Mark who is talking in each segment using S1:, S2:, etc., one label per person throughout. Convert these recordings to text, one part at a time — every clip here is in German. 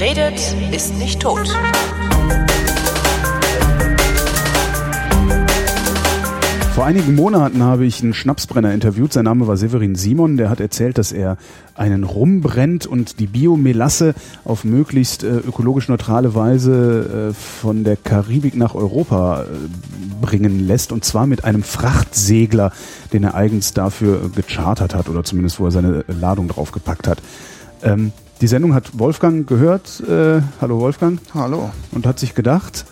S1: Redet, ist nicht tot.
S2: Vor einigen Monaten habe ich einen Schnapsbrenner interviewt. Sein Name war Severin Simon. Der hat erzählt, dass er einen Rum brennt und die Biomelasse auf möglichst äh, ökologisch neutrale Weise äh, von der Karibik nach Europa äh, bringen lässt. Und zwar mit einem Frachtsegler, den er eigens dafür gechartert hat oder zumindest wo er seine Ladung draufgepackt hat. Ähm, die Sendung hat Wolfgang gehört. Äh, hallo Wolfgang.
S3: Hallo.
S2: Und hat sich gedacht,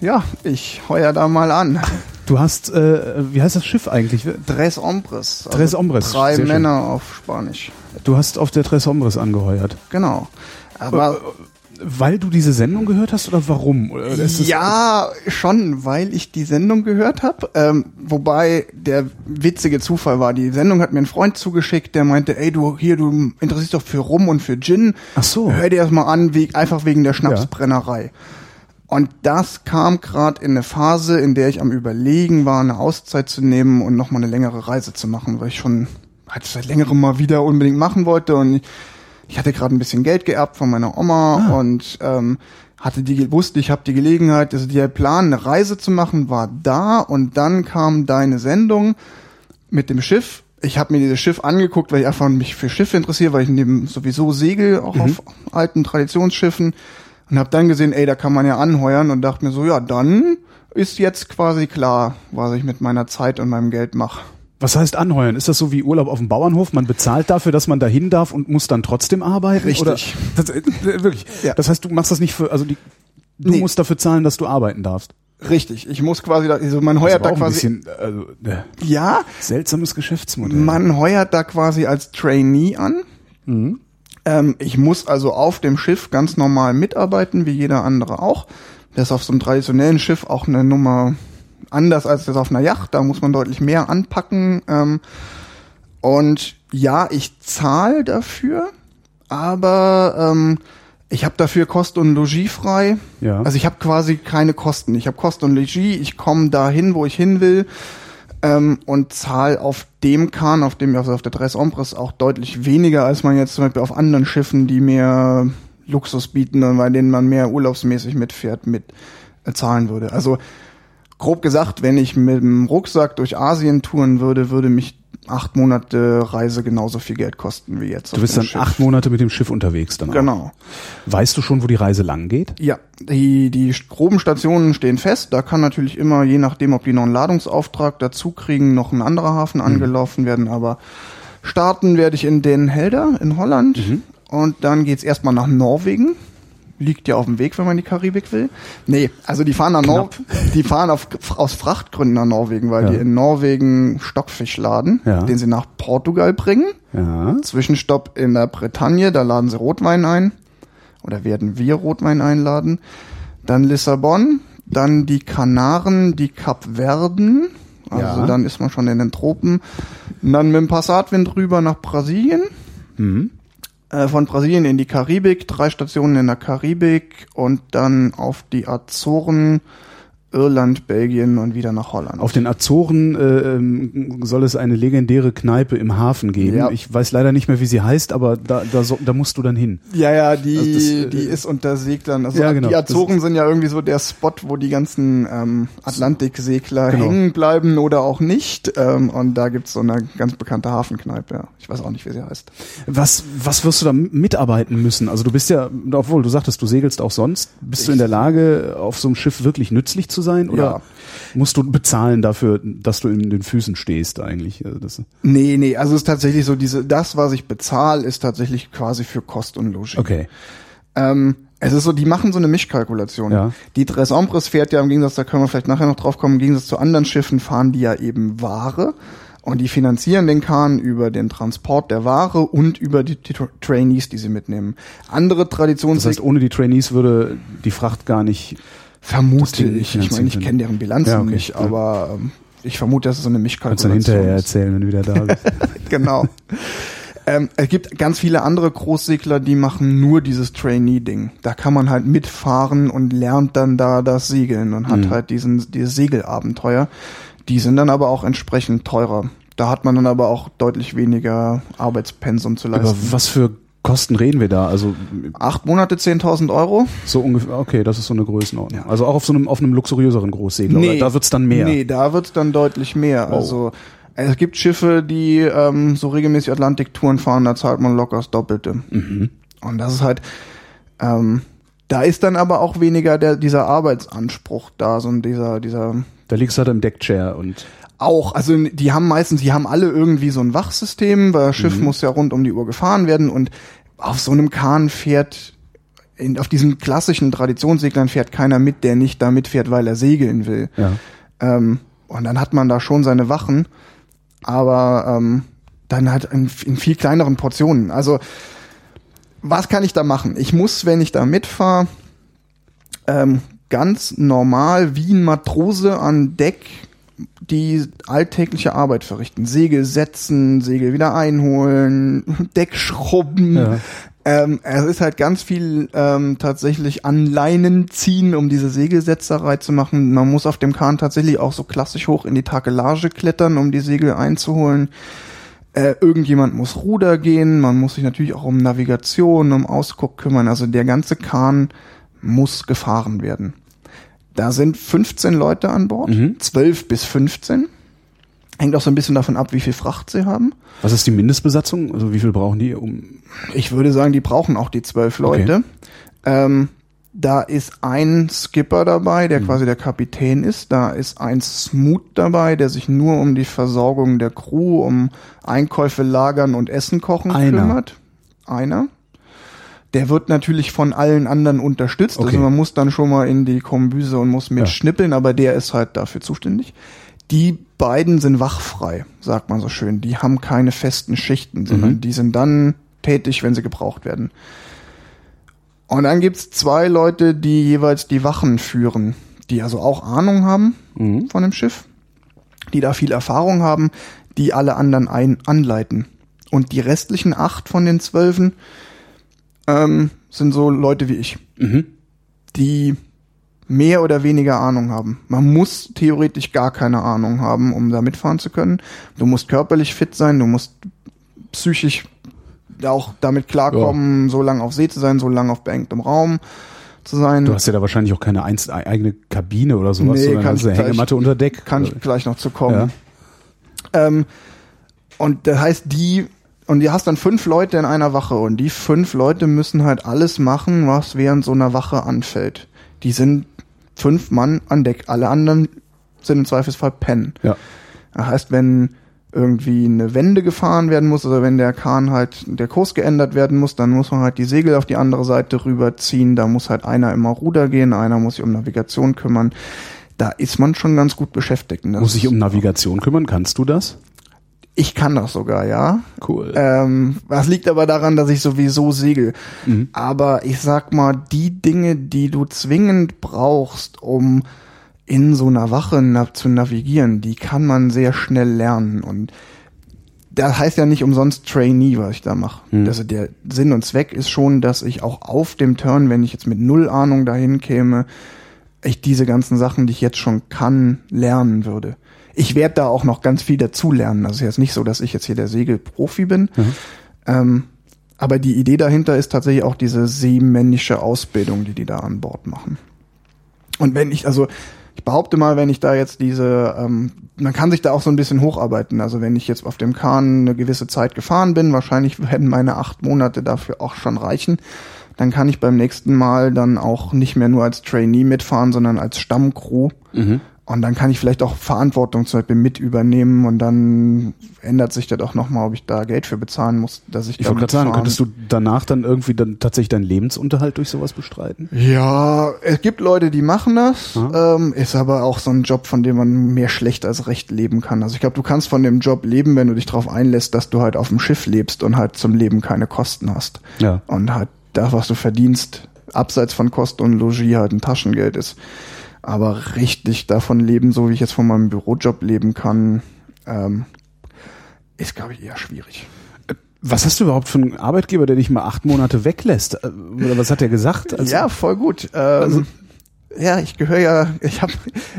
S3: Ja, ich heuer da mal an.
S2: du hast, äh, wie heißt das Schiff eigentlich?
S3: Tres Hombres. also
S2: Tres Hombres,
S3: Drei
S2: sehr schön.
S3: Männer auf Spanisch.
S2: Du hast auf der Tres Hombres angeheuert.
S3: Genau. Aber
S2: Weil du diese Sendung gehört hast oder warum? Oder
S3: ja, schon, weil ich die Sendung gehört habe. Ähm, wobei der witzige Zufall war, die Sendung hat mir ein Freund zugeschickt, der meinte, ey du hier, du interessierst doch für Rum und für Gin.
S2: Ach so.
S3: Hör dir das mal an, wie, einfach wegen der Schnapsbrennerei. Und das kam gerade in eine Phase, in der ich am Überlegen war, eine Auszeit zu nehmen und nochmal eine längere Reise zu machen, weil ich schon halt seit längerem mal wieder unbedingt machen wollte. Und ich, ich hatte gerade ein bisschen Geld geerbt von meiner Oma und ähm, hatte die wusste, ich habe die Gelegenheit, also der Plan, eine Reise zu machen, war da und dann kam deine Sendung mit dem Schiff. Ich habe mir dieses Schiff angeguckt, weil ich einfach mich für Schiffe interessiere, weil ich neben sowieso segel, auch auf alten Traditionsschiffen und habe dann gesehen, ey, da kann man ja anheuern und dachte mir so, ja, dann ist jetzt quasi klar, was ich mit meiner Zeit und meinem Geld mache.
S2: Was heißt anheuern? Ist das so wie Urlaub auf dem Bauernhof? Man bezahlt dafür, dass man dahin darf und muss dann trotzdem arbeiten?
S3: Richtig.
S2: Oder, das, äh, wirklich.
S3: Ja.
S2: Das heißt, du machst das nicht für, also die, du
S3: Nee.
S2: musst dafür zahlen, dass du arbeiten darfst.
S3: Richtig, ich muss quasi, da, also man heuert da quasi,
S2: bisschen, also, äh,
S3: ja,
S2: seltsames Geschäftsmodell.
S3: Man heuert da quasi als Trainee an. Ähm, ich muss also auf dem Schiff ganz normal mitarbeiten, wie jeder andere auch. Das ist auf so einem traditionellen Schiff auch eine Nummer anders als das auf einer Yacht. Da muss man deutlich mehr anpacken. Ähm, und ja, ich zahle dafür, aber ähm, ich habe dafür Kost und Logis frei.
S2: Ja.
S3: Also ich habe quasi keine Kosten. Ich habe Kost und Logis, ich komme dahin, wo ich hin will ähm, und zahle auf dem Kahn, auf dem also auf der Tres Ombres auch deutlich weniger, als man jetzt zum Beispiel auf anderen Schiffen, die mehr Luxus bieten und bei denen man mehr urlaubsmäßig mitfährt, mit äh, zahlen würde. Also grob gesagt, wenn ich mit dem Rucksack durch Asien touren würde, würde mich acht Monate Reise genauso viel Geld kosten wie jetzt.
S2: du bist dann
S3: Schiff.
S2: acht Monate mit dem Schiff unterwegs dann auch.
S3: Genau.
S2: Weißt du schon, wo die Reise lang geht?
S3: Ja, die, die groben Stationen stehen fest. Da kann natürlich immer, je nachdem, ob die noch einen Ladungsauftrag dazu kriegen, noch ein anderer Hafen angelaufen werden. Aber starten werde ich in Den Helder in Holland. Und dann geht's erstmal nach Norwegen. Liegt ja auf dem Weg, wenn man in die Karibik will. Nee, also die fahren nach Nor die fahren auf, aus Frachtgründen nach Norwegen, weil
S2: Ja.
S3: die in Norwegen Stockfisch laden,
S2: Ja.
S3: den sie nach Portugal bringen.
S2: Ja.
S3: Zwischenstopp in der Bretagne, da laden sie Rotwein ein. Oder werden wir Rotwein einladen. Dann Lissabon, dann die Kanaren, die Kapverden. Also dann ist man schon in den Tropen. Und dann mit dem Passatwind rüber nach Brasilien.
S2: Mhm.
S3: Äh, von Brasilien in die Karibik, drei Stationen in der Karibik und dann auf die Azoren, Irland, Belgien und wieder nach Holland.
S2: Auf den Azoren äh, ähm, soll es eine legendäre Kneipe im Hafen geben.
S3: Ja.
S2: Ich weiß leider nicht mehr, wie sie heißt, aber da, da, so, da musst du dann hin.
S3: Ja, ja, die,
S2: Also das, äh,
S3: die ist unter Seglern. Also
S2: Ja, genau.
S3: die Azoren sind ja irgendwie so der Spot, wo die ganzen ähm, Atlantiksegler
S2: Genau.
S3: hängen bleiben oder auch nicht. Ähm, und da gibt's so eine ganz bekannte Hafenkneipe. Ja. Ich weiß auch nicht, wie sie heißt.
S2: Was, was wirst du da mitarbeiten müssen? Also du bist ja, obwohl du sagtest, du segelst auch sonst, bist du in der Lage, auf so einem Schiff wirklich nützlich zu sein? Oder
S3: Ja.
S2: musst du bezahlen dafür, dass du in den Füßen stehst eigentlich? Also das,
S3: Nee, nee, also es ist tatsächlich so, diese, das, was ich bezahle, ist tatsächlich quasi für Kost und Logis.
S2: okay.
S3: Ähm, es ist so, die machen so eine Mischkalkulation.
S2: Ja.
S3: Die Tres Ombres fährt ja im Gegensatz, da können wir vielleicht nachher noch drauf kommen, im Gegensatz zu anderen Schiffen fahren die ja eben Ware und die finanzieren den Kahn über den Transport der Ware und über die, die Tra- Trainees, die sie mitnehmen. Andere
S2: Das
S3: Traditions
S2: heißt, ohne die Trainees würde die Fracht gar nicht.
S3: Vermute ich. Ich meine, ich kenne deren Bilanzen
S2: Ja, okay,
S3: nicht, aber ähm, ich vermute, dass es so eine
S2: Kannst du
S3: Mischkalkulation
S2: hinterher
S3: ist.
S2: erzählen, wenn du wieder da bist.
S3: genau. Ähm, es gibt ganz viele andere Großsegler, die machen nur dieses Trainee-Ding. Da kann man halt mitfahren und lernt dann da das Segeln und hat
S2: Mhm.
S3: halt diesen, dieses Segelabenteuer. Die sind dann aber auch entsprechend teurer. Da hat man dann aber auch deutlich weniger Arbeitspensum zu
S2: Aber
S3: leisten.
S2: was für Kosten reden wir da? Also
S3: acht Monate 10.000 Euro.
S2: So ungefähr. Okay, das ist so eine Größenordnung. Ja. Also auch auf so einem auf einem luxuriöseren Großsegler.
S3: Nee,
S2: da wird's dann mehr.
S3: Nee, da wird's dann deutlich mehr.
S2: Oh.
S3: Also es gibt Schiffe, die ähm, so regelmäßig Atlantiktouren fahren, da zahlt man locker das Doppelte.
S2: Mhm.
S3: Und das ist halt, ähm, da ist dann aber auch weniger der, dieser Arbeitsanspruch da, so ein dieser, dieser
S2: Da liegst du halt im Deckchair und
S3: auch, also die haben meistens, die haben alle irgendwie so ein Wachsystem, weil das Schiff
S2: Mhm.
S3: muss ja rund um die Uhr gefahren werden und auf so einem Kahn fährt, in, auf diesen klassischen Traditionsseglern fährt keiner mit, der nicht da mitfährt, weil er segeln will.
S2: ja.
S3: Ähm, und dann hat man da schon seine Wachen, aber ähm, dann halt in, in viel kleineren Portionen. Also was kann ich da machen? Ich muss, wenn ich da mitfahre, ähm, ganz normal wie ein Matrose an Deck die alltägliche Arbeit verrichten. Segel setzen, Segel wieder einholen, Deck schrubben.
S2: Ja.
S3: Ähm, es ist halt ganz viel ähm, tatsächlich an Leinen ziehen, um diese Segelsetzerei zu machen. Man muss auf dem Kahn tatsächlich auch so klassisch hoch in die Takelage klettern, um die Segel einzuholen. Äh, irgendjemand muss Ruder gehen, man muss sich natürlich auch um Navigation, um Ausguck kümmern. Also der ganze Kahn muss gefahren werden. Da sind 15 Leute an Bord, 12 bis 15. Hängt auch so ein bisschen davon ab, wie viel Fracht sie haben.
S2: Was ist die Mindestbesatzung? Also wie viel brauchen die um
S3: Ich würde sagen, die brauchen auch die zwölf Leute. Ähm, da ist ein Skipper dabei, der quasi der Kapitän ist. Da ist ein Smoot dabei, der sich nur um die Versorgung der Crew, um Einkäufe lagern und Essen kochen
S2: Einer.
S3: kümmert. Einer. Der wird natürlich von allen anderen unterstützt.
S2: Okay.
S3: Also man muss dann schon mal in die Kombüse und muss mit
S2: Ja.
S3: schnippeln, aber der ist halt dafür zuständig. Die beiden sind wachfrei, sagt man so schön. Die haben keine festen Schichten, sondern die sind dann tätig, wenn sie gebraucht werden. Und dann gibt's zwei Leute, die jeweils die Wachen führen, die also auch Ahnung haben von dem Schiff, die da viel Erfahrung haben, die alle anderen ein anleiten. Und die restlichen acht von den zwölfen ähm, sind so Leute wie ich, die mehr oder weniger Ahnung haben. Man muss theoretisch gar keine Ahnung haben, um da mitfahren zu können. Du musst körperlich fit sein, du musst psychisch auch damit klarkommen, so lange auf See zu sein, so lange auf beengtem Raum zu sein.
S2: Du hast ja da wahrscheinlich auch keine einz eigene Kabine oder sowas,
S3: Nee,
S2: sondern
S3: kann
S2: hast
S3: ich
S2: eine Hängematte unter Deck.
S3: kann ich gleich noch zu kommen. Ähm, und das heißt, die, und du hast dann fünf Leute in einer Wache und die fünf Leute müssen halt alles machen, was während so einer Wache anfällt. Die sind fünf Mann an Deck. Alle anderen sind im Zweifelsfall pennen.
S2: ja.
S3: Das heißt, wenn irgendwie eine Wende gefahren werden muss, oder wenn der Kahn halt, der Kurs geändert werden muss, dann muss man halt die Segel auf die andere Seite rüberziehen. Da muss halt einer immer Ruder gehen, einer muss sich um Navigation kümmern. Da ist man schon ganz gut beschäftigt. Das
S2: Muss sich um Navigation kümmern, kannst du das?
S3: Ich kann das sogar, ja.
S2: Cool.
S3: Ähm, das liegt aber daran, dass ich sowieso segel.
S2: Mhm.
S3: Aber ich sag mal, die Dinge, die du zwingend brauchst, um in so einer Wache na zu navigieren, die kann man sehr schnell lernen. Und das heißt ja nicht umsonst Trainee, was ich da mache.
S2: Mhm.
S3: Also der Sinn und Zweck ist schon, dass ich auch auf dem Turn, wenn ich jetzt mit null Ahnung dahin käme, ich diese ganzen Sachen, die ich jetzt schon kann, lernen würde. Ich werde da auch noch ganz viel dazu lernen. Also es ist jetzt nicht so, dass ich jetzt hier der Segelprofi bin. Ähm, aber die Idee dahinter ist tatsächlich auch diese seemännische Ausbildung, die die da an Bord machen. Und wenn ich, also ich behaupte mal, wenn ich da jetzt diese, ähm, man kann sich da auch so ein bisschen hocharbeiten. Also wenn ich jetzt auf dem Kahn eine gewisse Zeit gefahren bin, wahrscheinlich werden meine acht Monate dafür auch schon reichen. Dann kann ich beim nächsten Mal dann auch nicht mehr nur als Trainee mitfahren, sondern als Stammcrew. Und dann kann ich vielleicht auch Verantwortung zum Beispiel mit übernehmen und dann ändert sich das auch nochmal, ob ich da Geld für bezahlen muss, dass ich
S2: Ich wollte gerade sagen, könntest du danach dann irgendwie dann tatsächlich deinen Lebensunterhalt durch sowas bestreiten?
S3: Ja, es gibt Leute, die machen das, ähm, ist aber auch so ein Job, von dem man mehr schlecht als recht leben kann. Also ich glaube, du kannst von dem Job leben, wenn du dich darauf einlässt, dass du halt auf dem Schiff lebst und halt zum Leben keine Kosten hast.
S2: Ja.
S3: Und halt das, was du verdienst, abseits von Kost und Logis halt ein Taschengeld ist. Aber richtig davon leben, so wie ich jetzt von meinem Bürojob leben kann, ähm, ist, glaube ich, eher schwierig.
S2: Was hast du überhaupt für einen Arbeitgeber, der dich mal acht Monate weglässt? Äh, Oder was hat er gesagt? Also,
S3: ja, voll gut. Ähm, ja, ich gehöre ja, ich habe,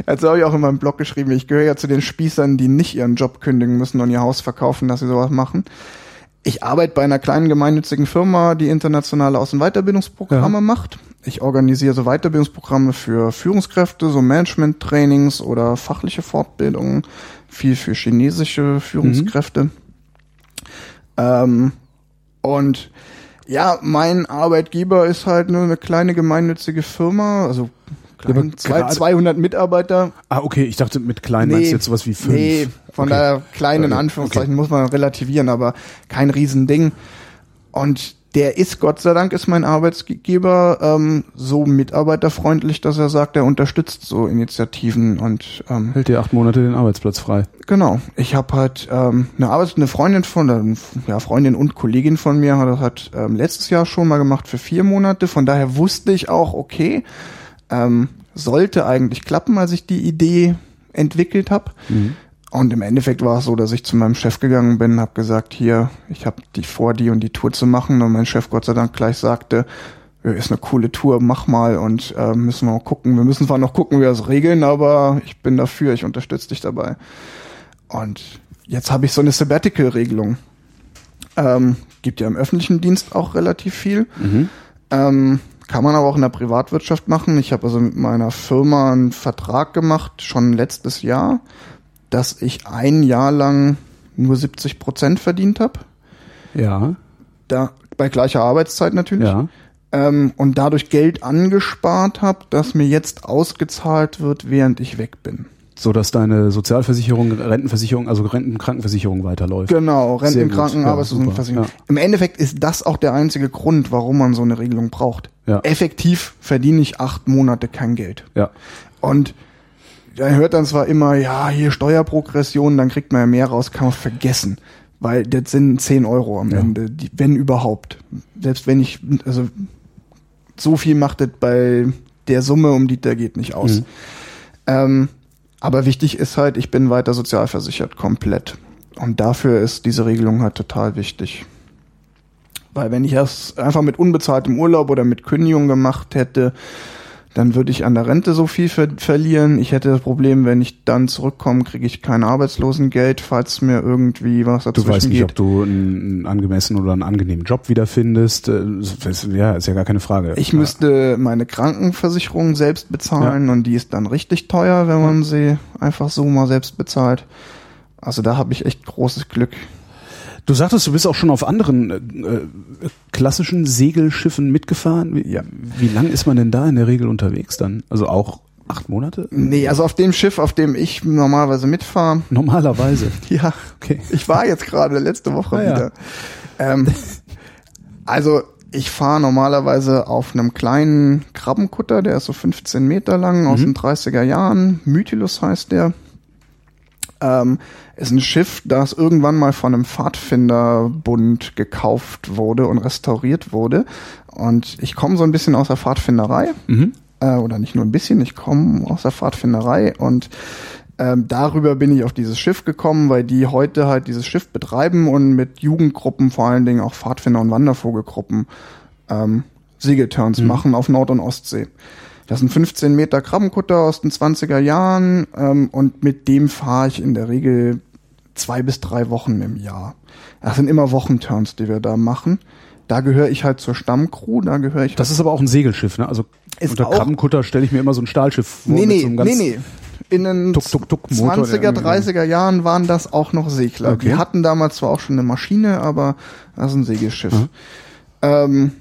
S3: also habe ich auch in meinem Blog geschrieben, ich gehöre ja zu den Spießern, die nicht ihren Job kündigen müssen und ihr Haus verkaufen, dass sie sowas machen. Ich arbeite bei einer kleinen gemeinnützigen Firma, die internationale Außen- und Weiterbildungsprogramme
S2: Ja.
S3: macht. Ich organisiere so Weiterbildungsprogramme für Führungskräfte, so Management-Trainings oder fachliche Fortbildungen, viel für chinesische Führungskräfte. Ähm, und ja, mein Arbeitgeber ist halt nur eine kleine gemeinnützige Firma, also klein, zwei,
S2: gerade-
S3: 200 Mitarbeiter.
S2: Ah, okay, ich dachte mit klein meinst du jetzt sowas wie fünf.
S3: Nee, von
S2: okay.
S3: daher klein in
S2: Okay.
S3: Anführungszeichen muss man relativieren, aber kein Riesending. Und der ist, Gott sei Dank, ist mein Arbeitgeber ähm, so mitarbeiterfreundlich, dass er sagt, er unterstützt so Initiativen und ähm,
S2: Hält dir acht Monate den Arbeitsplatz frei.
S3: genau. Ich habe halt ähm, eine Arbeits eine Freundin von, äh, ja Freundin und Kollegin von mir hat das halt ähm, letztes Jahr schon mal gemacht für vier Monate. Von daher wusste ich auch, okay, ähm, sollte eigentlich klappen, als ich die Idee entwickelt habe. Und im Endeffekt war es so, dass ich zu meinem Chef gegangen bin, habe gesagt, hier, ich habe die vor, die und die Tour zu machen. Und mein Chef Gott sei Dank gleich sagte, ja, ist eine coole Tour, mach mal und äh, müssen wir mal gucken. Wir müssen zwar noch gucken, wie wir das regeln, aber ich bin dafür, ich unterstütze dich dabei. Und jetzt habe ich so eine Sabbatical-Regelung. Ähm, gibt ja im öffentlichen Dienst auch relativ viel. Ähm, kann man aber auch in der Privatwirtschaft machen. Ich habe also mit meiner Firma einen Vertrag gemacht, schon letztes Jahr, dass ich ein Jahr lang nur 70 Prozent verdient habe.
S2: Ja,
S3: Da, bei gleicher Arbeitszeit natürlich.
S2: ja.
S3: Ähm, und dadurch Geld angespart habe, das mir jetzt ausgezahlt wird, während ich weg bin.
S2: So dass deine Sozialversicherung, Rentenversicherung, also Rentenkrankenversicherung weiterläuft.
S3: Genau. Rentenkranken,
S2: Ja,
S3: Arbeitslosenversicherung.
S2: super,
S3: Im Endeffekt ist das auch der einzige Grund, warum man so eine Regelung braucht.
S2: Ja.
S3: Effektiv verdiene ich acht Monate kein Geld.
S2: Ja.
S3: Und da hört dann zwar immer, ja, hier Steuerprogression, dann kriegt man ja mehr raus, kann man vergessen. Weil das sind 10 Euro am
S2: Ja.
S3: Ende, die, wenn überhaupt. Selbst wenn ich, also so viel macht das bei der Summe, um die da geht, nicht aus.
S2: Mhm.
S3: Ähm, aber wichtig ist halt, ich bin weiter sozialversichert, komplett. Und dafür ist diese Regelung halt total wichtig. Weil wenn ich das einfach mit unbezahltem Urlaub oder mit Kündigung gemacht hätte, dann würde ich an der Rente so viel ver verlieren. Ich hätte das Problem, wenn ich dann zurückkomme, kriege ich kein Arbeitslosengeld, falls mir irgendwie was
S2: Du
S3: dazwischen
S2: weißt nicht,
S3: geht.
S2: ob du einen angemessenen oder einen angenehmen Job wiederfindest. Äh, Ja, ist ja gar keine Frage.
S3: Ich müsste meine Krankenversicherung selbst bezahlen und die ist dann richtig teuer, wenn man sie einfach so mal selbst bezahlt. Also da habe ich echt großes Glück.
S2: Du sagtest, du bist auch schon auf anderen äh, äh, klassischen Segelschiffen mitgefahren. Wie,
S3: Ja.
S2: wie lang ist man denn da in der Regel unterwegs dann? Also auch acht Monate?
S3: Nee, also auf dem Schiff, auf dem ich normalerweise mitfahre,
S2: Normalerweise.
S3: ja,
S2: Okay.
S3: ich war jetzt gerade letzte Woche
S2: Ah, ja.
S3: wieder. Ähm, also ich fahre normalerweise auf einem kleinen Krabbenkutter, der ist so 15 Meter lang, aus den 30er Jahren. Mytilus heißt der. Ähm, ist ein Schiff, das irgendwann mal von einem Pfadfinderbund gekauft wurde und restauriert wurde. Und ich komme so ein bisschen aus der Pfadfinderei.
S2: Mhm.
S3: Äh, oder nicht nur ein bisschen, ich komme aus der Pfadfinderei und ähm, darüber bin ich auf dieses Schiff gekommen, weil die heute halt dieses Schiff betreiben und mit Jugendgruppen, vor allen Dingen auch Pfadfinder- und Wandervogelgruppen, ähm, Segelturns machen auf Nord- und Ostsee. Das sind 15 Meter Krabbenkutter aus den 20er Jahren ähm, und mit dem fahre ich in der Regel zwei bis drei Wochen im Jahr. Das sind immer Wochenturns, die wir da machen. Da gehöre ich halt zur Stammcrew, da gehöre ich
S2: Das ist aber auch ein Segelschiff, ne? Also
S3: Ist
S2: unter Krabbenkutter stelle ich mir immer so ein Stahlschiff vor.
S3: Nee,
S2: mit
S3: nee,
S2: so
S3: nee, nee. In den
S2: tuk, Motor, der
S3: 20er,
S2: irgendwie-
S3: 30er Jahren waren das auch noch Segler.
S2: Okay.
S3: Die hatten damals zwar auch schon eine Maschine, aber das ist ein Segelschiff.
S2: Mhm.
S3: Ähm,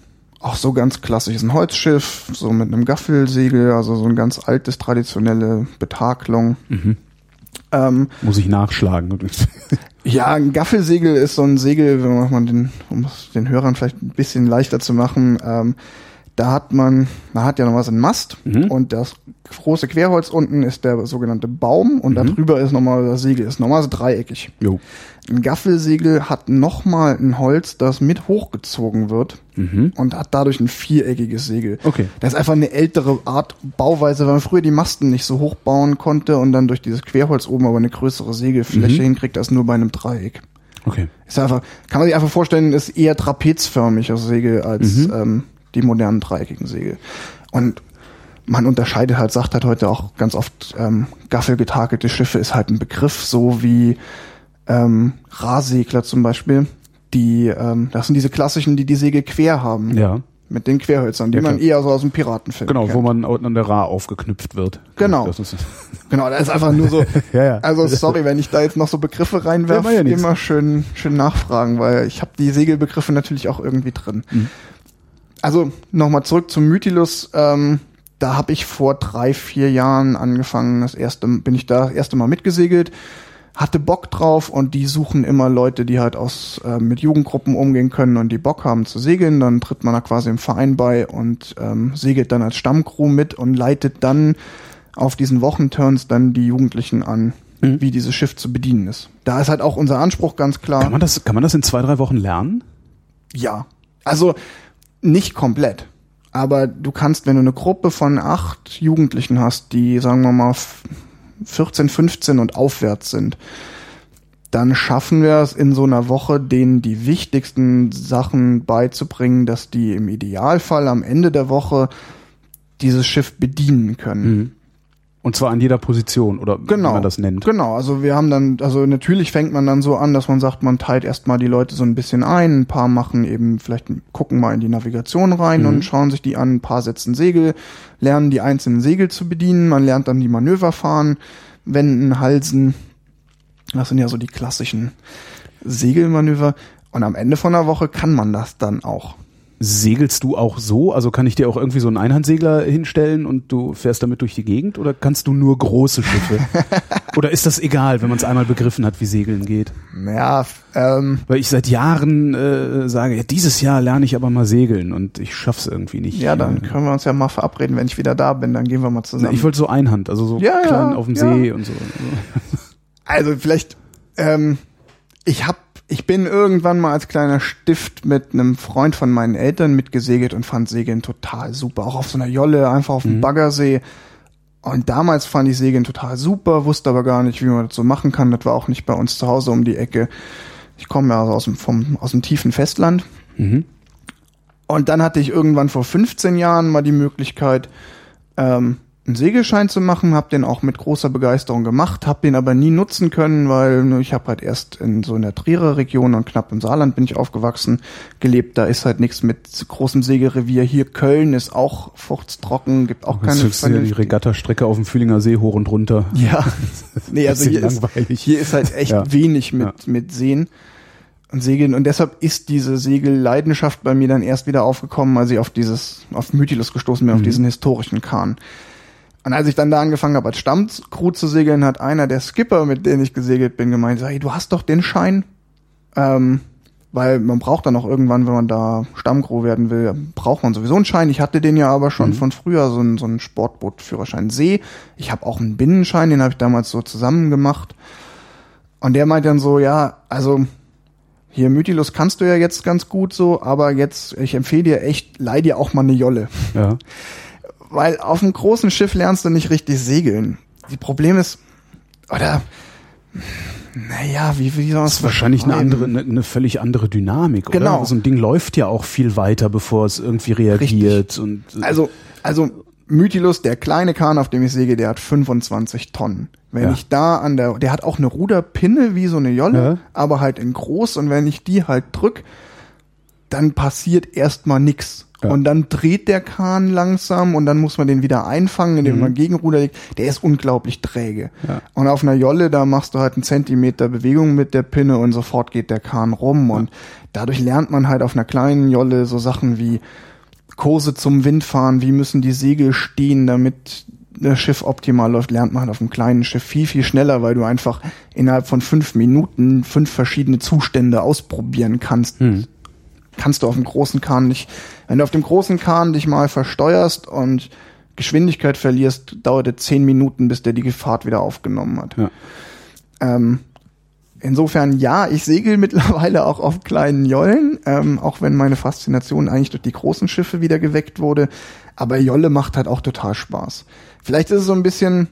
S3: auch so ganz klassisch, ist ein Holzschiff, so mit einem Gaffelsegel, also so ein ganz altes, traditionelle Betakelung.
S2: Mhm.
S3: Ähm,
S2: Muss ich nachschlagen.
S3: ja, ein Gaffelsegel ist so ein Segel, wenn man den, um es den Hörern vielleicht ein bisschen leichter zu machen, ähm, da hat man, man hat ja noch was einen Mast
S2: Mhm.
S3: und das große Querholz unten ist der sogenannte Baum
S2: Mhm.
S3: und darüber ist nochmal das Segel, ist normalerweise dreieckig.
S2: jo.
S3: Ein Gaffelsegel hat nochmal ein Holz, das mit hochgezogen wird
S2: Mhm.
S3: und hat dadurch ein viereckiges Segel.
S2: Okay.
S3: Das ist einfach eine ältere Art Bauweise, weil man früher die Masten nicht so hoch bauen konnte und dann durch dieses Querholz oben aber eine größere Segelfläche
S2: Mhm.
S3: hinkriegt, als nur bei einem Dreieck.
S2: Okay.
S3: Ist einfach, kann man sich einfach vorstellen, ist eher trapezförmig das Segel als
S2: Mhm.
S3: ähm, die modernen dreieckigen Segel. Und man unterscheidet halt, sagt halt heute auch ganz oft, ähm, gaffelgetakelte Schiffe ist halt ein Begriff, so wie ähm, Rahsegler zum Beispiel. die, ähm, das sind diese klassischen, die die Segel quer haben.
S2: Ja.
S3: Mit den Querhölzern, die
S2: Ja,
S3: man eher so aus dem Piratenfilm
S2: Genau,
S3: kennt.
S2: wo man an der Ra aufgeknüpft wird.
S3: Genau.
S2: Das ist,
S3: Genau, das ist einfach nur so.
S2: Ja, ja.
S3: Also sorry, wenn ich da jetzt noch so Begriffe reinwerfe,
S2: ja
S3: immer schön, schön nachfragen, weil ich habe die Segelbegriffe natürlich auch irgendwie drin.
S2: Mhm.
S3: Also nochmal zurück zum Mytilus. Ähm, da habe ich vor drei, vier Jahren angefangen. Das erste bin ich da das erste Mal mitgesegelt, hatte Bock drauf und die suchen immer Leute, die halt aus äh, mit Jugendgruppen umgehen können und die Bock haben zu segeln. Dann tritt man da quasi im Verein bei und ähm, segelt dann als Stammcrew mit und leitet dann auf diesen Wochenturns dann die Jugendlichen an,
S2: Mhm.
S3: wie dieses Schiff zu bedienen ist. Da ist halt auch unser Anspruch ganz klar.
S2: kann man das, kann man das in zwei, drei Wochen lernen?
S3: Ja. Also nicht komplett. Aber du kannst, wenn du eine Gruppe von acht Jugendlichen hast, die, sagen wir mal, 14, 15 und aufwärts sind, dann schaffen wir es in so einer Woche, denen die wichtigsten Sachen beizubringen, dass die im Idealfall am Ende der Woche dieses Schiff bedienen können.
S2: Und zwar an jeder Position oder
S3: Genau.
S2: wie man das nennt.
S3: Genau, also wir haben dann, also natürlich fängt man dann so an, dass man sagt, man teilt erstmal die Leute so ein bisschen ein, ein paar machen eben, vielleicht gucken mal in die Navigation rein und schauen sich die an, ein paar setzen Segel, lernen die einzelnen Segel zu bedienen, man lernt dann die Manöver fahren, wenden, halsen. Das sind ja so die klassischen Segelmanöver. Und am Ende von der Woche kann man das dann auch.
S2: Segelst du auch so? Also kann ich dir auch irgendwie so einen Einhandsegler hinstellen und du fährst damit durch die Gegend? Oder kannst du nur große Schiffe? oder ist das egal, wenn man es einmal begriffen hat, wie Segeln geht?
S3: Ja, ähm,
S2: Weil ich seit Jahren äh, sage, ja, dieses Jahr lerne ich aber mal segeln und ich schaff's irgendwie nicht.
S3: ja, dann können wir uns ja mal verabreden, wenn ich wieder da bin, dann gehen wir mal zusammen.
S2: ich wollte so Einhand, also so
S3: Ja, ja,
S2: klein auf dem
S3: ja.
S2: See und so.
S3: Also vielleicht, ähm, ich hab, ich bin irgendwann mal als kleiner Stift mit einem Freund von meinen Eltern mitgesegelt und fand Segeln total super. Auch auf so einer Jolle, einfach auf dem Baggersee. Und damals fand ich Segeln total super, wusste aber gar nicht, wie man das so machen kann. Das war auch nicht bei uns zu Hause um die Ecke. Ich komme ja also aus dem, vom, aus dem tiefen Festland.
S2: Mhm.
S3: Und dann hatte ich irgendwann vor 15 Jahren mal die Möglichkeit, ähm, einen Segelschein zu machen, habe den auch mit großer Begeisterung gemacht, habe den aber nie nutzen können, weil ne, ich habe halt erst in so in der Trierer Region und knapp im Saarland bin ich aufgewachsen, gelebt. Da ist halt nichts mit großem Segelrevier. Hier Köln ist auch fuchtstrocken, gibt auch
S2: Jetzt
S3: keine
S2: zückst du ja die Regattastrecke auf dem Fühlinger See hoch und runter.
S3: ja, nee, also hier ist,
S2: langweilig.
S3: hier ist halt echt
S2: Ja.
S3: wenig mit,
S2: Ja.
S3: mit Seen und Segeln und deshalb ist diese Segelleidenschaft bei mir dann erst wieder aufgekommen, als ich auf dieses, auf Mytilus gestoßen bin, auf diesen historischen Kahn. Und als ich dann da angefangen habe, als Stammcrew zu segeln, hat einer der Skipper, mit denen ich gesegelt bin, gemeint, hey, du hast doch den Schein. Ähm, weil man braucht dann auch irgendwann, wenn man da Stammcrew werden will, braucht man sowieso einen Schein. Ich hatte den ja aber schon von früher, so einen, so einen Sportbootführerschein See. Ich habe auch einen Binnenschein, den habe ich damals so zusammen gemacht. Und der meint dann so, ja, also hier Mytilus kannst du ja jetzt ganz gut so, aber jetzt, ich empfehle dir echt, leih dir auch mal eine Jolle.
S2: Ja.
S3: Weil auf einem großen Schiff lernst du nicht richtig segeln. Die Problem ist, oder, naja, wie, wie soll
S2: Das ist wahrscheinlich eine andere, eine, eine völlig andere Dynamik, oder?
S3: Genau.
S2: So ein Ding läuft ja auch viel weiter, bevor es irgendwie reagiert und äh,
S3: Also, also Mytilus, der kleine Kahn, auf dem ich segel, der hat 25 Tonnen. Wenn
S2: Ja.
S3: ich da an der, der hat auch eine Ruderpinne wie so eine Jolle,
S2: Ja.
S3: aber halt in groß und wenn ich die halt drück, dann passiert erstmal nix.
S2: Ja.
S3: Und dann dreht der Kahn langsam und dann muss man den wieder einfangen, indem man Gegenruder legt. Der ist unglaublich träge.
S2: Mhm. Ja.
S3: Und auf einer Jolle, da machst du halt einen Zentimeter Bewegung mit der Pinne und sofort geht der Kahn rum. Und dadurch lernt man halt auf einer kleinen Jolle so Sachen wie Kurse zum Windfahren, wie müssen die Segel stehen, damit das Schiff optimal läuft, lernt man halt auf einem kleinen Schiff viel, viel schneller, weil du einfach innerhalb von fünf Minuten fünf verschiedene Zustände ausprobieren kannst. Kannst du auf dem großen Kahn nicht. Wenn du auf dem großen Kahn dich mal versteuerst und Geschwindigkeit verlierst, dauert es zehn Minuten, bis der die Fahrt wieder aufgenommen hat.
S2: Ja.
S3: Ähm, insofern, ja, ich segel mittlerweile auch auf kleinen Jollen, ähm, auch wenn meine Faszination eigentlich durch die großen Schiffe wieder geweckt wurde. Aber Jolle macht halt auch total Spaß. Vielleicht ist es so ein bisschen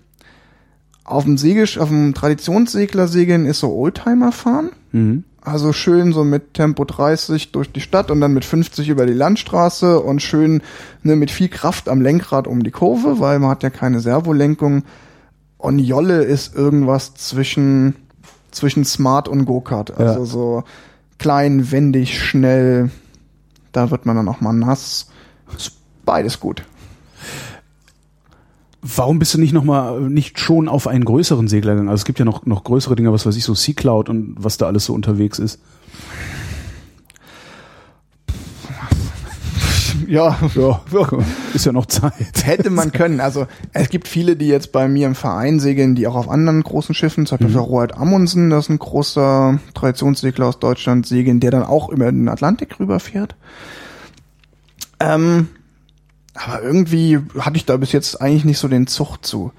S3: auf dem Segel, auf dem Traditionssegler segeln ist so Oldtimer fahren.
S2: Mhm.
S3: Also schön so mit Tempo 30 durch die Stadt und dann mit 50 über die Landstraße und schön ne, mit viel Kraft am Lenkrad um die Kurve, weil man hat ja keine Servolenkung. Und Jolle ist irgendwas zwischen, zwischen Smart und Go-Kart. Also
S2: Ja.
S3: so klein, wendig, schnell. Da wird man dann auch mal nass. Ist beides gut.
S2: Warum bist du nicht noch mal nicht schon auf einen größeren Segler gegangen? Also es gibt ja noch noch größere Dinge, was weiß ich, so Sea Cloud und was da alles so unterwegs ist.
S3: Ja,
S2: Ja, ist ja noch Zeit.
S3: hätte man können. Also es gibt viele, die jetzt bei mir im Verein segeln, die auch auf anderen großen Schiffen, zum Beispiel Roald Amundsen, das ist ein großer Traditionssegler aus Deutschland, segeln, der dann auch über den Atlantik rüberfährt. Ähm, aber irgendwie hatte ich da bis jetzt eigentlich nicht so den Zug zu.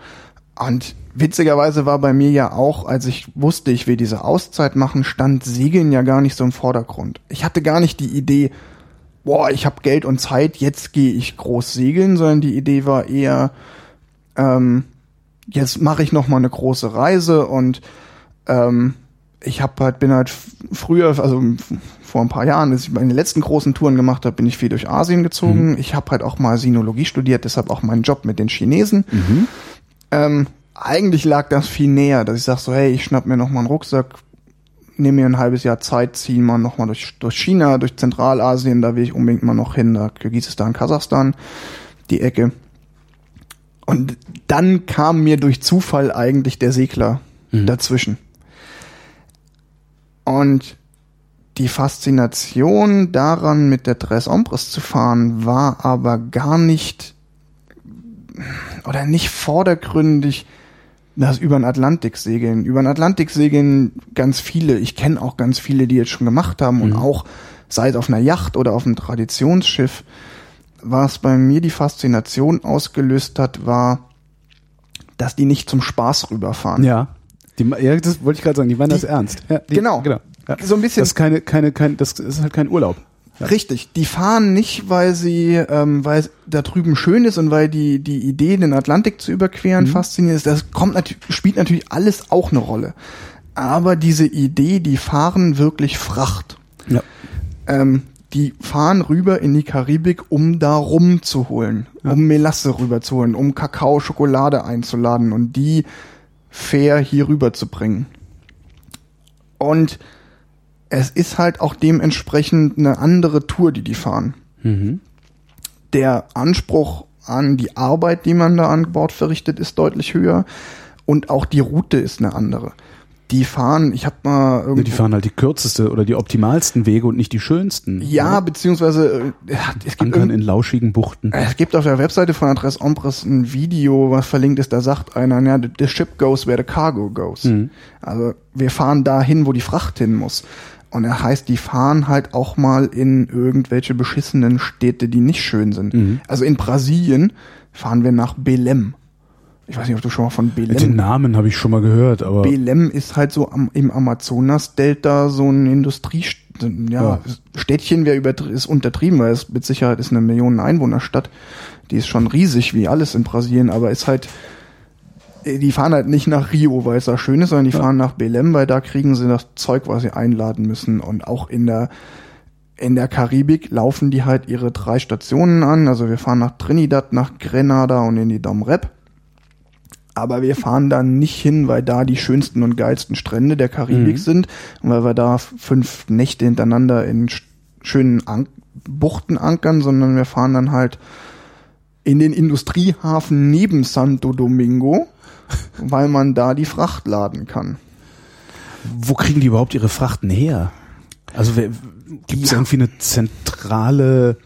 S3: Und witzigerweise war bei mir ja auch, als ich wusste, ich will diese Auszeit machen, stand Segeln ja gar nicht so im Vordergrund. Ich hatte gar nicht die Idee, boah, ich habe Geld und Zeit, jetzt gehe ich groß segeln, sondern die Idee war eher, ähm, jetzt mache ich noch mal eine große Reise und ähm, ich habe halt bin halt früher, also vor ein paar Jahren, als ich meine letzten großen Touren gemacht habe, bin ich viel durch Asien gezogen. Ich habe halt auch mal Sinologie studiert, deshalb auch meinen Job mit den Chinesen. Ähm, eigentlich lag das viel näher, dass ich sage so, hey, ich schnapp mir noch mal einen Rucksack, nehme mir ein halbes Jahr Zeit, ziehe mal noch mal durch, durch China, durch Zentralasien, da will ich unbedingt mal noch hin, da Kirgisistan, Kasachstan, die Ecke. Und dann kam mir durch Zufall eigentlich der Segler dazwischen. Und die Faszination daran, mit der Tres Ombres zu fahren, war aber gar nicht oder nicht vordergründig das über den Atlantik segeln. Über den Atlantik segeln ganz viele. Ich kenne auch ganz viele, die jetzt schon gemacht haben und auch sei es auf einer Yacht oder auf einem Traditionsschiff. Was bei mir die Faszination ausgelöst hat, war, dass die nicht zum Spaß rüberfahren.
S2: Ja. Die, ja, das wollte ich gerade sagen, die meinen das
S3: Die-
S2: ernst. Ja, die,
S3: Genau.
S2: genau. Ja.
S3: So ein bisschen-
S2: Das ist keine, keine, kein, das ist halt kein Urlaub. Ja.
S3: Richtig, die fahren nicht, weil sie, ähm, weil es da drüben schön ist und weil die die Idee, den Atlantik zu überqueren, faszinierend ist. Das kommt natürlich, spielt natürlich alles auch eine Rolle. Aber diese Idee, die fahren wirklich Fracht.
S2: Ja.
S3: Ähm, die fahren rüber in die Karibik, um da rumzuholen, um Melasse rüberzuholen, um Kakao, Schokolade einzuladen und die fair hier rüber zu bringen. Und es ist halt auch dementsprechend eine andere Tour, die die fahren. Der Anspruch an die Arbeit, die man da an Bord verrichtet, ist deutlich höher und auch die Route ist eine andere. Die fahren, ich habe mal irgendwo
S2: Die fahren halt die kürzeste oder die optimalsten Wege und nicht die schönsten.
S3: ja, beziehungsweise äh, es gibt
S2: Ankern in lauschigen Buchten.
S3: es gibt auf der Webseite von Adresse Ombres ein Video, was verlinkt ist, da sagt einer, ja, the ship goes where the cargo goes. Also wir fahren dahin, wo die Fracht hin muss. Und er heißt, die fahren halt auch mal in irgendwelche beschissenen Städte, die nicht schön sind. Also in Brasilien fahren wir nach Belém. Ich weiß nicht, ob du schon mal von
S2: Den
S3: Belém.
S2: Namen habe ich schon mal gehört, aber
S3: Belém ist halt so am, im Amazonas-Delta so ein Industrie, ja,
S2: Ja.
S3: Städtchen wäre ist untertrieben, weil es mit Sicherheit ist eine Millionen Einwohnerstadt. Die ist schon riesig wie alles in Brasilien, aber ist halt, äh, die fahren halt nicht nach Rio, weil es da schön ist, sondern die fahren nach Belém, weil da kriegen sie das Zeug, was sie einladen müssen. Und auch in der, in der Karibik laufen die halt ihre drei Stationen an. Also wir fahren nach Trinidad, nach Grenada und in die Dom Rep. Aber wir fahren da nicht hin, weil da die schönsten und geilsten Strände der Karibik sind und weil wir da fünf Nächte hintereinander in sch- schönen An Buchten ankern, sondern wir fahren dann halt in den Industriehafen neben Santo Domingo, weil man da die Fracht laden kann.
S2: wo kriegen die überhaupt ihre Frachten her? Also gibt es irgendwie eine zentrale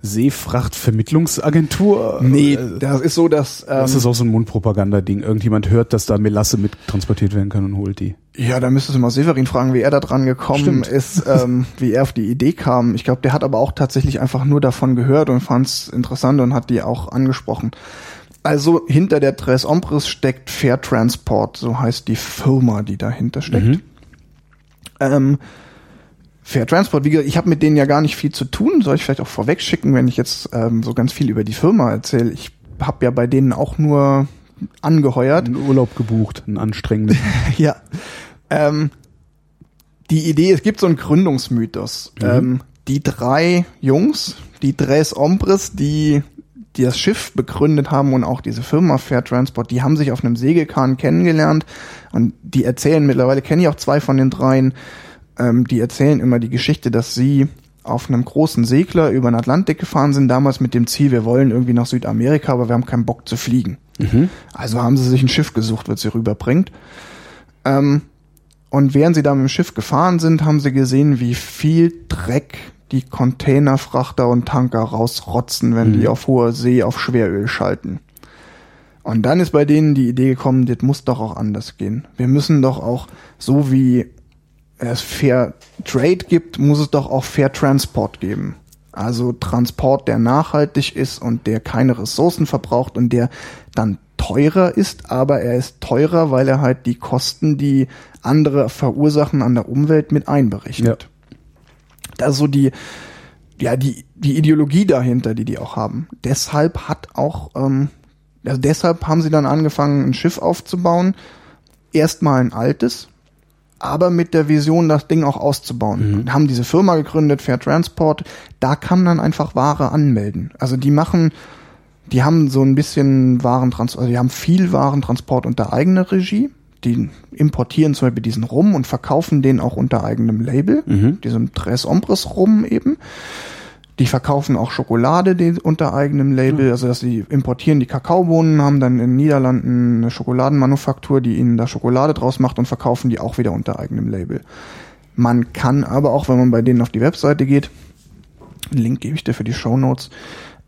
S2: Seefrachtvermittlungsagentur?
S3: Nee,
S2: Äh,
S3: das ist so, dass ähm,
S2: Das ist auch so ein Mundpropaganda-Ding. Irgendjemand hört, dass da Melasse mit transportiert werden kann und holt die.
S3: Ja, da müsstest du mal Severin fragen, wie er da dran gekommen
S2: Stimmt.
S3: ist, ähm, wie er auf die Idee kam. Ich glaube, der hat aber auch tatsächlich einfach nur davon gehört und fand es interessant und hat die auch angesprochen. Also hinter der Tres Ombres steckt Fair Transport, so heißt die Firma, die dahinter steckt. Ähm, Fair Transport, wie gesagt, ich habe mit denen ja gar nicht viel zu tun, soll ich vielleicht auch vorweg schicken, wenn ich jetzt ähm, so ganz viel über die Firma erzähle. Ich habe ja bei denen auch nur angeheuert.
S2: Einen Urlaub gebucht, einen anstrengenden.
S3: Ja. Ähm, die Idee, es gibt so einen Gründungsmythos. Ähm, die drei Jungs, die Tres Ombres, die, die das Schiff begründet haben und auch diese Firma Fair Transport, die haben sich auf einem Segelkahn kennengelernt und die erzählen mittlerweile, kenne ich auch zwei von den dreien, ähm, die erzählen immer die Geschichte, dass sie auf einem großen Segler über den Atlantik gefahren sind, damals mit dem Ziel, wir wollen irgendwie nach Südamerika, aber wir haben keinen Bock zu fliegen. Mhm. Also haben sie sich ein Schiff gesucht, was sie rüberbringt. Ähm, und während sie da mit dem Schiff gefahren sind, haben sie gesehen, wie viel Dreck die Containerfrachter und Tanker rausrotzen, wenn mhm. die auf hoher See auf Schweröl schalten. Und dann ist bei denen die Idee gekommen, das muss doch auch anders gehen. Wir müssen doch auch, so wie es Fair Trade gibt, muss es doch auch Fair Transport geben. Also Transport, der nachhaltig ist und der keine Ressourcen verbraucht und der dann teurer ist, aber er ist teurer, weil er halt die Kosten, die andere verursachen an der Umwelt mit einberechnet. Ja. Das ist so die, ja, die, die Ideologie dahinter, die die auch haben. Deshalb hat auch, ähm, also deshalb haben sie dann angefangen, ein Schiff aufzubauen. Erstmal ein altes, aber mit der Vision, das Ding auch auszubauen. Mhm. Haben diese Firma gegründet, Fair Transport. Da kann man einfach Ware anmelden. Also die machen, die haben so ein bisschen Warentransport, also die haben viel Warentransport unter eigener Regie. Die importieren zum Beispiel diesen Rum und verkaufen den auch unter eigenem Label, mhm. diesem Tres Ombres Rum eben. Die verkaufen auch Schokolade unter eigenem Label, mhm. also dass sie importieren die Kakaobohnen, haben dann in den Niederlanden eine Schokoladenmanufaktur, die ihnen da Schokolade draus macht und verkaufen die auch wieder unter eigenem Label. Man kann aber auch, wenn man bei denen auf die Webseite geht, einen Link gebe ich dir für die Show Notes,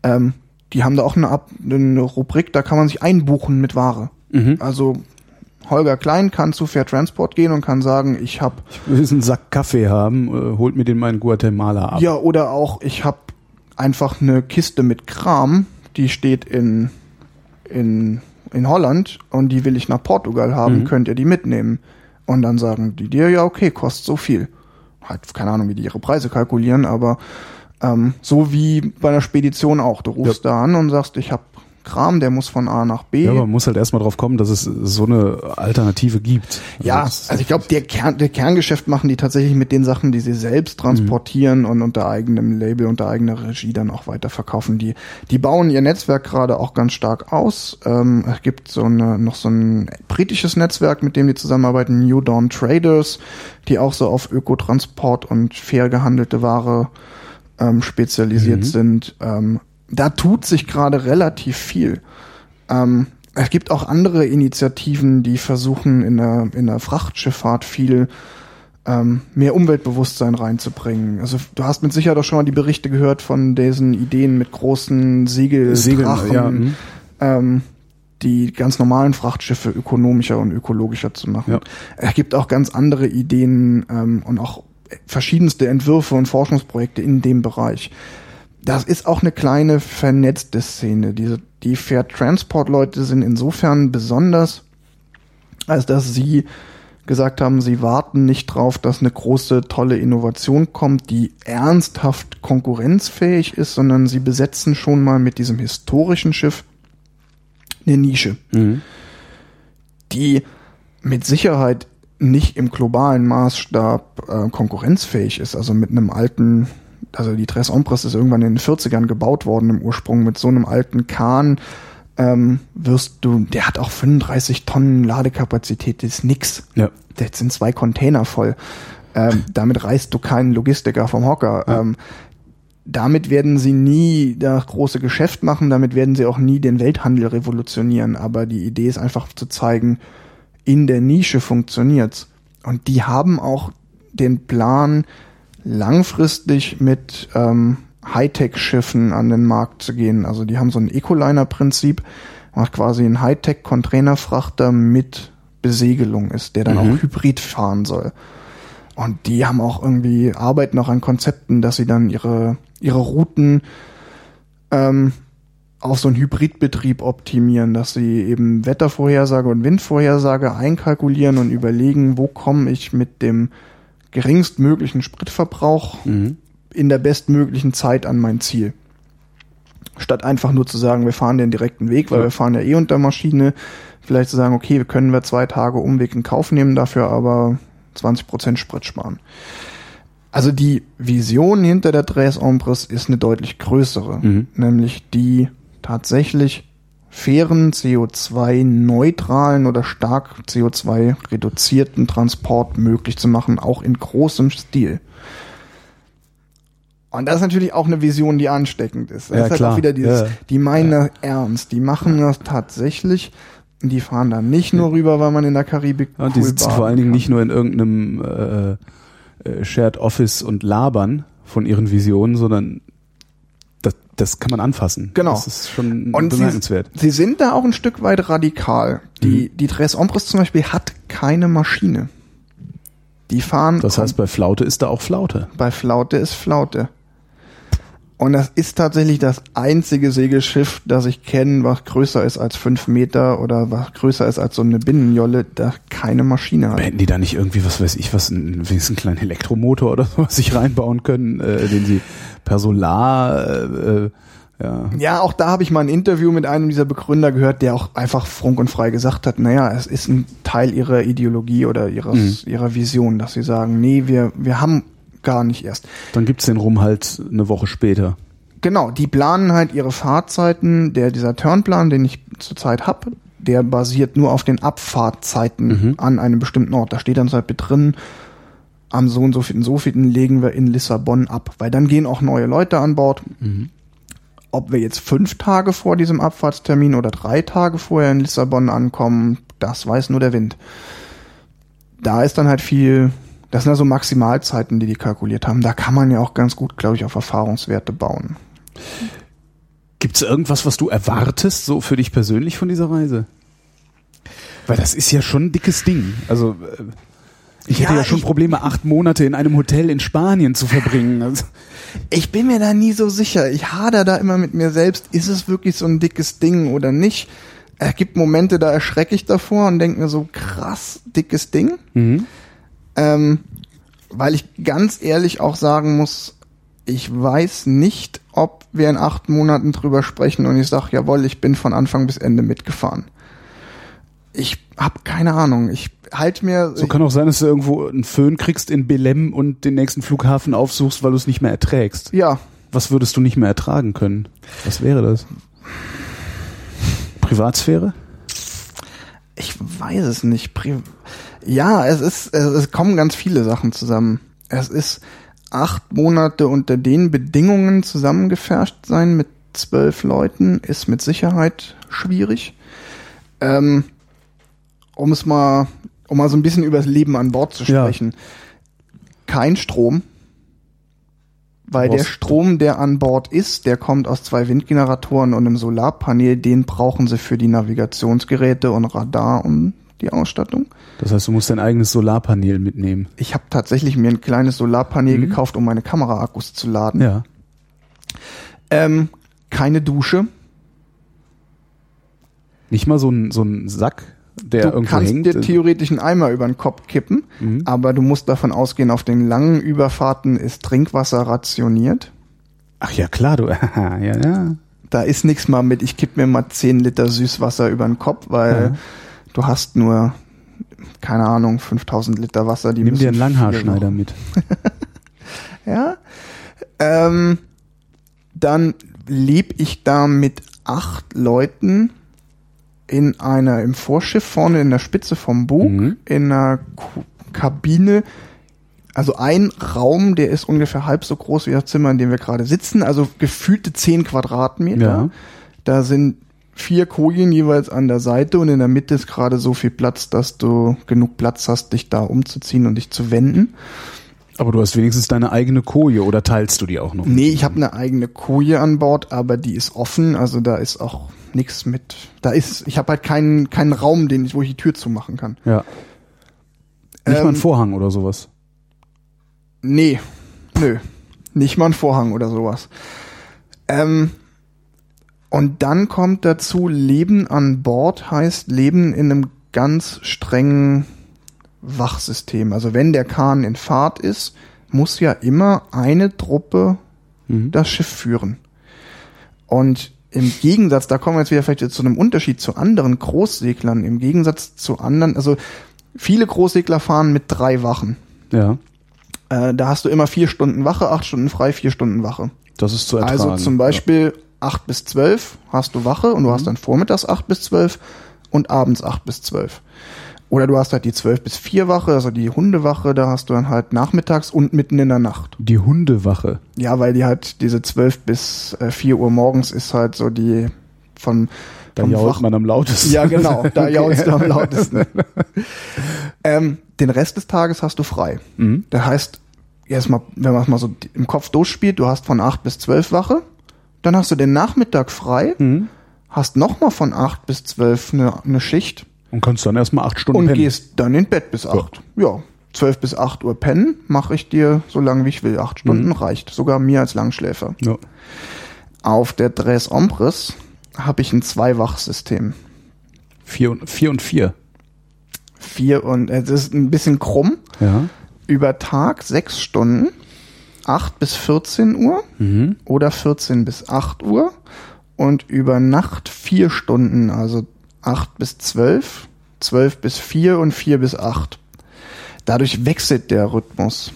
S3: ähm, die haben da auch eine, eine Rubrik, da kann man sich einbuchen mit Ware. Mhm. Also Holger Klein kann zu Fair Transport gehen und kann sagen, ich habe
S2: ich will einen Sack Kaffee haben, äh, holt mir den mal in Guatemala ab.
S3: Ja, oder auch ich habe einfach eine Kiste mit Kram, die steht in in in Holland und die will ich nach Portugal haben, mhm. könnt ihr die mitnehmen? Und dann sagen die dir, ja, okay, kostet so viel. Halt, keine Ahnung, wie die ihre Preise kalkulieren, aber ähm, so wie bei einer Spedition auch. Du rufst ja. da an und sagst, ich habe Kram, der muss von A nach B.
S2: Ja, aber man muss halt erstmal drauf kommen, dass es so eine Alternative gibt.
S3: Also ja, also ich glaube, der, Kern, der Kerngeschäft machen die tatsächlich mit den Sachen, die sie selbst transportieren mhm. und unter eigenem Label, unter eigener Regie dann auch weiterverkaufen. Die, die bauen ihr Netzwerk gerade auch ganz stark aus. Ähm, es gibt so eine, noch so ein britisches Netzwerk, mit dem die zusammenarbeiten, New Dawn Traders, die auch so auf Ökotransport und fair gehandelte Ware ähm, spezialisiert mhm. sind. Ähm, da tut sich gerade relativ viel. Ähm, es gibt auch andere Initiativen, die versuchen, in der, in der Frachtschifffahrt viel ähm, mehr Umweltbewusstsein reinzubringen. Also du hast mit Sicherheit auch schon mal die Berichte gehört von diesen Ideen mit großen Segel, Segeln, ja, mhm. ähm, die ganz normalen Frachtschiffe ökonomischer und ökologischer zu machen. Ja. Es gibt auch ganz andere Ideen ähm, und auch verschiedenste Entwürfe und Forschungsprojekte in dem Bereich das ist auch eine kleine vernetzte Szene. Diese, die Fair Transport Leute sind insofern besonders, als dass sie gesagt haben, sie warten nicht drauf, dass eine große, tolle Innovation kommt, die ernsthaft konkurrenzfähig ist, sondern sie besetzen schon mal mit diesem historischen Schiff eine Nische, mhm. die mit Sicherheit nicht im globalen Maßstab äh, konkurrenzfähig ist. Also mit einem alten also die Tres Ombres ist irgendwann in den 40ern gebaut worden im Ursprung mit so einem alten Kahn. Ähm, wirst du, der hat auch 35 Tonnen Ladekapazität, das ist nix. Ja. Das sind zwei Container voll. Ähm, damit reißt du keinen Logistiker vom Hocker. Ja. Ähm, damit werden sie nie das große Geschäft machen, damit werden sie auch nie den Welthandel revolutionieren. Aber die Idee ist einfach zu zeigen, in der Nische funktioniert's. Und die haben auch den Plan, langfristig mit ähm, Hightech-Schiffen an den Markt zu gehen. Also die haben so ein Ecoliner-Prinzip, was quasi ein Hightech-Containerfrachter mit Besegelung ist, der dann mhm. auch Hybrid fahren soll. Und die haben auch irgendwie, arbeiten auch an Konzepten, dass sie dann ihre, ihre Routen ähm, auf so einen Hybridbetrieb optimieren, dass sie eben Wettervorhersage und Windvorhersage einkalkulieren und überlegen, wo komme ich mit dem geringstmöglichen Spritverbrauch mhm. in der bestmöglichen Zeit an mein Ziel. Statt einfach nur zu sagen, wir fahren den direkten Weg, weil ja. wir fahren ja eh unter Maschine, vielleicht zu sagen, okay, wir können wir zwei Tage Umweg in Kauf nehmen, dafür aber 20 Prozent Sprit sparen. Also die Vision hinter der Tres Ombres ist eine deutlich größere, mhm. nämlich die tatsächlich fairen, CO2-neutralen oder stark CO2-reduzierten Transport möglich zu machen, auch in großem Stil. Und das ist natürlich auch eine Vision, die ansteckend ist. Das
S2: Ja,
S3: ist halt
S2: klar.
S3: auch wieder dieses,
S2: Ja.
S3: die meinen das ernst, die machen das tatsächlich. Die fahren da nicht nur rüber, weil man in der Karibik
S2: Ja, und die
S3: cool
S2: sitzen
S3: baden
S2: vor allen Dingen
S3: kann.
S2: nicht nur in irgendeinem äh, äh, Shared Office und labern von ihren Visionen, sondern das, das kann man anfassen.
S3: Genau.
S2: Das ist schon
S3: Und sie,
S2: bemerkenswert.
S3: sie sind da auch ein Stück weit radikal. Die,
S2: Mhm.
S3: die Tres Ombres zum Beispiel hat keine Maschine. Die fahren
S2: Das heißt, bei Flaute ist da auch Flaute.
S3: bei Flaute ist Flaute. Und das ist tatsächlich das einzige Segelschiff, das ich kenne, was größer ist als fünf Meter oder was größer ist als so eine Binnenjolle, das keine Maschine hat.
S2: Aber hätten die da nicht irgendwie, was weiß ich, was, ein, wenigstens einen kleinen Elektromotor oder sowas sich reinbauen können, äh, den sie per Solar, äh, äh, ja.
S3: Ja, auch da habe ich mal ein Interview mit einem dieser Begründer gehört, der auch einfach frunk und frei gesagt hat, naja, es ist ein Teil ihrer Ideologie oder ihres, ihrer Vision, dass sie sagen, nee, wir, wir haben gar nicht erst.
S2: Dann gibt's den Rum halt eine Woche später.
S3: Genau, die planen halt ihre Fahrzeiten. Der, dieser Turnplan, den ich zurzeit hab, der basiert nur auf den Abfahrtzeiten an einem bestimmten Ort. Da steht dann halt mit drin, am so und so vielen, so vielen legen wir in Lissabon ab. Weil dann gehen auch neue Leute an Bord. Ob wir jetzt fünf Tage vor diesem Abfahrtstermin oder drei Tage vorher in Lissabon ankommen, das weiß nur der Wind. Da ist dann halt viel, das sind also Maximalzeiten, die die kalkuliert haben. Da kann man ja auch ganz gut, glaube ich, auf Erfahrungswerte bauen.
S2: Gibt's irgendwas, was du erwartest, so für dich persönlich von dieser Reise? Weil das ist ja schon ein dickes Ding. Also äh, ich hätte
S3: Ja,
S2: ja schon Probleme, acht Monate in einem Hotel in Spanien zu verbringen. Also,
S3: Ich bin mir da nie so sicher. Ich hader da immer mit mir selbst. Ist es wirklich so ein dickes Ding oder nicht? Es gibt Momente, da erschrecke ich davor und denke mir so, krass, dickes Ding. Ähm, weil ich ganz ehrlich auch sagen muss, ich weiß nicht, ob wir in acht Monaten drüber sprechen und ich sage, jawohl, ich bin von Anfang bis Ende mitgefahren. Ich habe keine Ahnung. Ich halte mir...
S2: so kann auch sein, dass du irgendwo einen Föhn kriegst in Belem und den nächsten Flughafen aufsuchst, weil du es nicht mehr erträgst.
S3: ja,
S2: Was würdest du nicht mehr ertragen können? Was wäre das? Privatsphäre?
S3: Ich weiß es nicht. Pri ja, es ist, es, es kommen ganz viele Sachen zusammen. Es ist acht Monate unter den Bedingungen zusammengefärscht sein mit zwölf Leuten ist mit Sicherheit schwierig. Ähm, um es mal, um mal so ein bisschen über das Leben an Bord zu
S2: Ja.
S3: sprechen. Kein Strom. Weil
S2: Du
S3: der Strom, der an Bord ist, der kommt aus zwei Windgeneratoren und einem Solarpanel. Den brauchen sie für die Navigationsgeräte und Radar und die Ausstattung.
S2: Das heißt, du musst dein eigenes Solarpanel mitnehmen.
S3: Ich habe tatsächlich mir ein kleines Solarpanel gekauft, um meine Kameraakkus zu laden.
S2: Ja.
S3: Ähm, keine Dusche.
S2: Nicht mal so ein, so ein Sack, der
S3: du
S2: irgendwo
S3: kannst
S2: hängt.
S3: dir theoretisch einen Eimer über den Kopf kippen,
S2: Mhm.
S3: aber du musst davon ausgehen, auf den langen Überfahrten ist Trinkwasser rationiert.
S2: Ach ja, klar, du. ja, ja.
S3: Da ist nichts mal mit, ich kipp mir mal 10 Liter Süßwasser über den Kopf, weil
S2: Ja.
S3: du hast nur, keine Ahnung, 5000 Liter Wasser. Die
S2: Nimm dir einen Langhaarschneider
S3: noch-
S2: mit.
S3: Ja. Ähm, dann lebe ich da mit acht Leuten in einer, im Vorschiff vorne in der Spitze vom Bug,
S2: Mhm.
S3: in einer Ku- Kabine. Also ein Raum, der ist ungefähr halb so groß wie das Zimmer, in dem wir gerade sitzen, also gefühlte zehn Quadratmeter.
S2: Ja.
S3: Da sind vier Kojen jeweils an der Seite und in der Mitte ist gerade so viel Platz, dass du genug Platz hast, dich da umzuziehen und dich zu wenden.
S2: Aber du hast wenigstens deine eigene Koje oder teilst du die auch noch?
S3: Nee, ich habe eine eigene Koje an Bord, aber die ist offen, also da ist auch nichts mit. Da ist, ich habe halt keinen keinen Raum, den ich, wo ich die Tür zumachen kann.
S2: Ja. Nicht
S3: Ähm,
S2: mal ein Vorhang oder sowas.
S3: Nee, nö, nicht mal ein Vorhang oder sowas. Ähm, und dann kommt dazu, Leben an Bord heißt Leben in einem ganz strengen Wachsystem. Also wenn der Kahn in Fahrt ist, muss ja immer eine Truppe
S2: Mhm.
S3: das Schiff führen. Und im Gegensatz, da kommen wir jetzt wieder vielleicht zu einem Unterschied zu anderen Großseglern, im Gegensatz zu anderen, also viele Großsegler fahren mit drei Wachen.
S2: Ja.
S3: Äh, da hast du immer vier Stunden Wache, acht Stunden frei, vier Stunden Wache.
S2: Das ist zu ertragen.
S3: Also zum Beispiel 8 bis 12 hast du Wache und du hast dann vormittags 8 bis 12 und abends 8 bis 12. Oder du hast halt die 12 bis 4 Wache, also die Hundewache, da hast du dann halt nachmittags und mitten in der Nacht.
S2: Die Hundewache.
S3: Ja, weil die halt diese 12 bis äh, 4 Uhr morgens ist halt so die von
S2: Da jault
S3: Wach-
S2: man am lautesten.
S3: Ja, genau, da
S2: Okay.
S3: jaulst du am lautesten. ähm, den Rest des Tages hast du frei.
S2: Mhm.
S3: Das heißt, erstmal, wenn man es mal so im Kopf durchspielt, du hast von 8 bis 12 Wache, dann hast du den Nachmittag frei,
S2: Mhm.
S3: hast nochmal von 8 bis 12 eine, eine Schicht
S2: Und kannst dann erstmal acht Stunden
S3: und
S2: pennen.
S3: gehst dann in Bett bis 8. Ja. 12 bis 8 Uhr pennen mache ich dir so lange wie ich will. 8 Stunden
S2: Mhm.
S3: reicht. Sogar mir als Langschläfer.
S2: Ja.
S3: Auf der Dres Ombres habe ich ein Zwei-Wach-System.
S2: Vier und vier. Und vier.
S3: Vier und es ist ein bisschen krumm.
S2: Ja.
S3: Über Tag sechs Stunden, 8 bis 14 Uhr
S2: Mhm.
S3: oder 14 bis 8 Uhr und über Nacht vier Stunden, also 8 bis 12, 12 bis 4 und 4 bis 8. Dadurch wechselt der Rhythmus.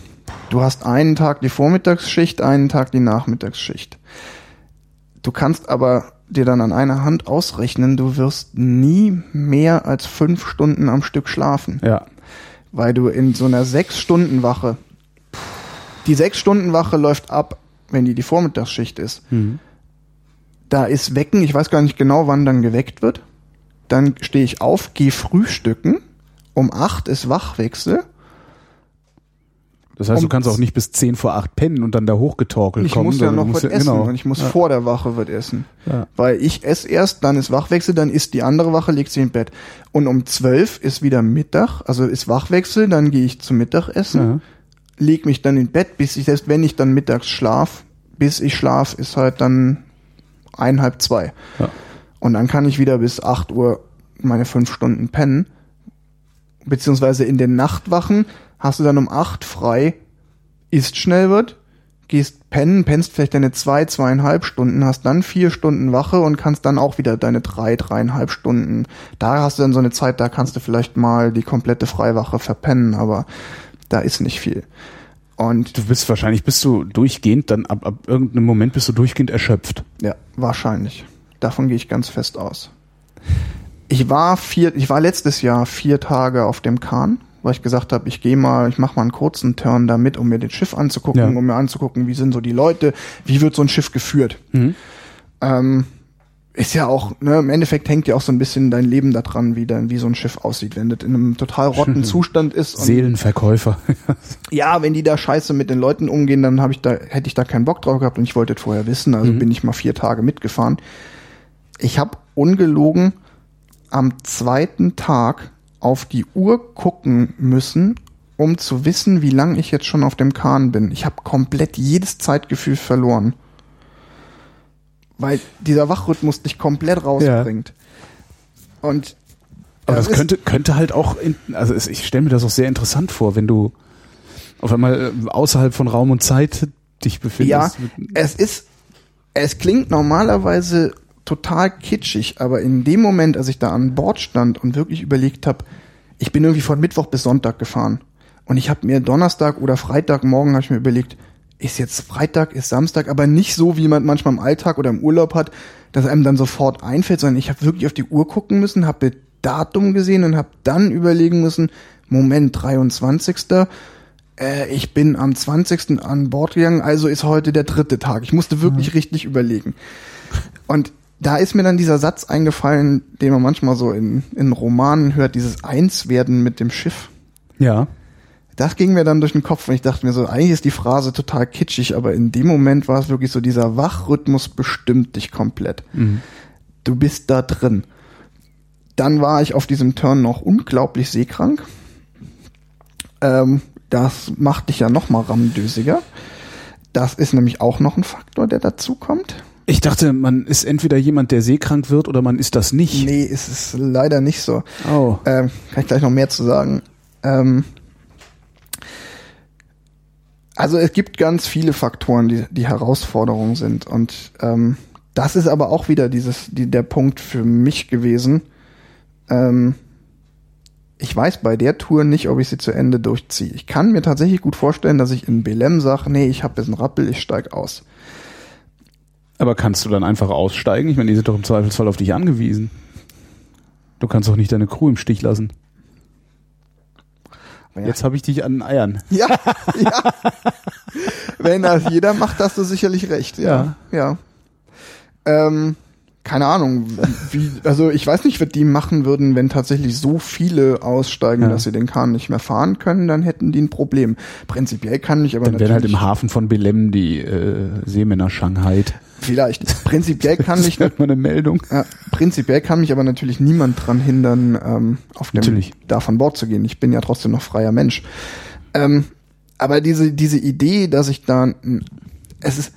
S3: Du hast einen Tag die Vormittagsschicht, einen Tag die Nachmittagsschicht. Du kannst aber dir dann an einer Hand ausrechnen, du wirst nie mehr als fünf Stunden am Stück schlafen
S2: Ja.
S3: weil du in so einer sechs Stunden Wache, die sechs Stunden Wache läuft ab, wenn die die Vormittagsschicht ist.
S2: Mhm.
S3: Da ist Wecken, ich weiß gar nicht genau, wann dann geweckt wird. Dann stehe ich auf, gehe frühstücken. Um acht ist Wachwechsel.
S2: Das heißt, du
S3: Um
S2: kannst auch nicht bis zehn vor acht pennen und dann da hochgetorkelt
S3: Ich
S2: kommen.
S3: muss ja noch
S2: du
S3: was essen
S2: genau.
S3: und ich muss
S2: ja.
S3: vor der Wache was essen.
S2: Ja.
S3: Weil ich esse erst, dann ist Wachwechsel, dann ist die andere Wache, legt sie im Bett. Und um zwölf ist wieder Mittag, also ist Wachwechsel, dann gehe ich zum Mittagessen. Leg mich dann in Bett, bis ich, selbst wenn ich dann mittags schlaf, bis ich schlaf, ist halt dann einhalb, zwei.
S2: Ja.
S3: Und dann kann ich wieder bis 8 Uhr meine fünf Stunden pennen. Beziehungsweise in den Nachtwachen hast du dann um 8 frei, isst schnell wird, gehst pennen, pennst vielleicht deine zwei, zweieinhalb Stunden, hast dann vier Stunden Wache und kannst dann auch wieder deine drei, dreieinhalb Stunden. Da hast du dann so eine Zeit, da kannst du vielleicht mal die komplette Freiwache verpennen, aber da ist nicht viel. Und
S2: Du bist wahrscheinlich, bist du durchgehend, dann ab, ab irgendeinem Moment bist du durchgehend erschöpft.
S3: Ja, wahrscheinlich. Davon gehe ich ganz fest aus. Ich war vier, ich war letztes Jahr vier Tage auf dem Kahn, weil ich gesagt habe, ich gehe mal, ich mache mal einen kurzen Turn da mit, um mir das Schiff anzugucken,
S2: Ja.
S3: um mir anzugucken, wie sind so die Leute, wie wird so ein Schiff geführt. Ähm, ist ja auch, ne, im Endeffekt hängt ja auch so ein bisschen dein Leben da dran, wie, dann, wie so ein Schiff aussieht. Wenn das in einem total rotten Zustand ist
S2: Seelenverkäufer.
S3: ja, wenn die da scheiße mit den Leuten umgehen, dann habe ich da, hätte ich da keinen Bock drauf gehabt und ich wollte das vorher wissen, also bin ich mal vier Tage mitgefahren. Ich habe ungelogen am zweiten Tag auf die Uhr gucken müssen, um zu wissen, wie lange ich jetzt schon auf dem Kahn bin. Ich habe komplett jedes Zeitgefühl verloren. Weil dieser Wachrhythmus dich komplett rausbringt. Und
S2: Aber
S3: das
S2: könnte, könnte halt auch, in, also ich stelle mir das auch sehr interessant vor, wenn du auf einmal äh, außerhalb von Raum und Zeit dich
S3: Ja,
S2: befindest.
S3: es ist, es klingt normalerweise total kitschig, aber in dem Moment, als ich da an Bord stand und wirklich überlegt habe, ich bin irgendwie von Mittwoch bis Sonntag gefahren und ich habe mir Donnerstag oder Freitagmorgen habe ich mir überlegt, ist jetzt Freitag, ist Samstag, aber nicht so, wie man manchmal im Alltag oder im Urlaub hat, dass einem dann sofort einfällt, sondern ich habe wirklich auf die Uhr gucken müssen, habe Datum gesehen und habe dann überlegen müssen, Moment, 23. Äh, ich bin am 20. an Bord gegangen, also ist heute der dritte Tag. Ich musste wirklich richtig überlegen. Und da ist mir dann dieser Satz eingefallen, den man manchmal so in, in Romanen hört, dieses Einswerden mit dem Schiff.
S2: Ja.
S3: Das ging mir dann durch den Kopf und ich dachte mir so, eigentlich ist die Phrase total kitschig, aber in dem Moment war es wirklich so, dieser Wachrhythmus bestimmt dich komplett. Du bist da drin. Dann war ich auf diesem Turn noch unglaublich seekrank. Ähm, das macht dich ja noch mal rammdösiger. Das ist nämlich auch noch ein Faktor, der dazu kommt.
S2: Ich dachte, man ist entweder jemand, der seekrank wird oder man ist das nicht.
S3: Nee, es ist leider nicht so.
S2: Oh.
S3: Ähm, kann ich gleich noch mehr zu sagen. Ähm, also es gibt ganz viele Faktoren, die, die Herausforderungen sind. Und ähm, das ist aber auch wieder dieses, die, der Punkt für mich gewesen. Ähm, ich weiß bei der Tour nicht, ob ich sie zu Ende durchziehe. Ich kann mir tatsächlich gut vorstellen, dass ich in Belem sage, nee, ich habe jetzt einen Rappel, ich steig aus.
S2: Aber kannst du dann einfach aussteigen? Ich meine, die sind doch im Zweifelsfall auf dich angewiesen. Du kannst doch nicht deine Crew im Stich lassen.
S3: Ja.
S2: Jetzt habe ich dich an den Eiern.
S3: Ja, ja. Wenn das jeder macht, hast du sicherlich recht. Ja. Ja. Ähm, keine Ahnung, wie, also ich weiß nicht, was die machen würden, wenn tatsächlich so viele aussteigen,
S2: Ja.
S3: dass sie den Kahn nicht mehr fahren können, dann hätten die ein Problem. Prinzipiell kann ich aber
S2: Dann werden halt
S3: natürlich,
S2: im Hafen von Belem die äh, Seemänner Shanghai.
S3: Vielleicht, prinzipiell kann
S2: Das
S3: ich,
S2: wäre mal eine Meldung.
S3: ja, prinzipiell kann mich aber natürlich niemand dran hindern, ähm, auf dem,
S2: Natürlich.
S3: da von Bord zu gehen. Ich bin ja trotzdem noch freier Mensch. Ähm, aber diese, diese Idee, dass ich da, es ist,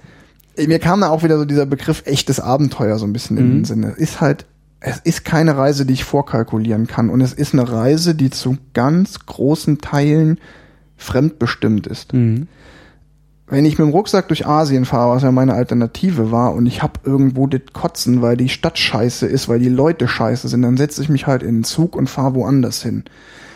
S3: mir kam da auch wieder so dieser Begriff echtes Abenteuer so ein bisschen in den Sinn. Es ist halt, es ist keine Reise, die ich vorkalkulieren kann. Und es ist eine Reise, die zu ganz großen Teilen fremdbestimmt ist.
S2: Mhm.
S3: Wenn ich mit dem Rucksack durch Asien fahre, was ja meine Alternative war, und ich hab irgendwo das Kotzen, weil die Stadt scheiße ist, weil die Leute scheiße sind, dann setze ich mich halt in den Zug und fahre woanders hin.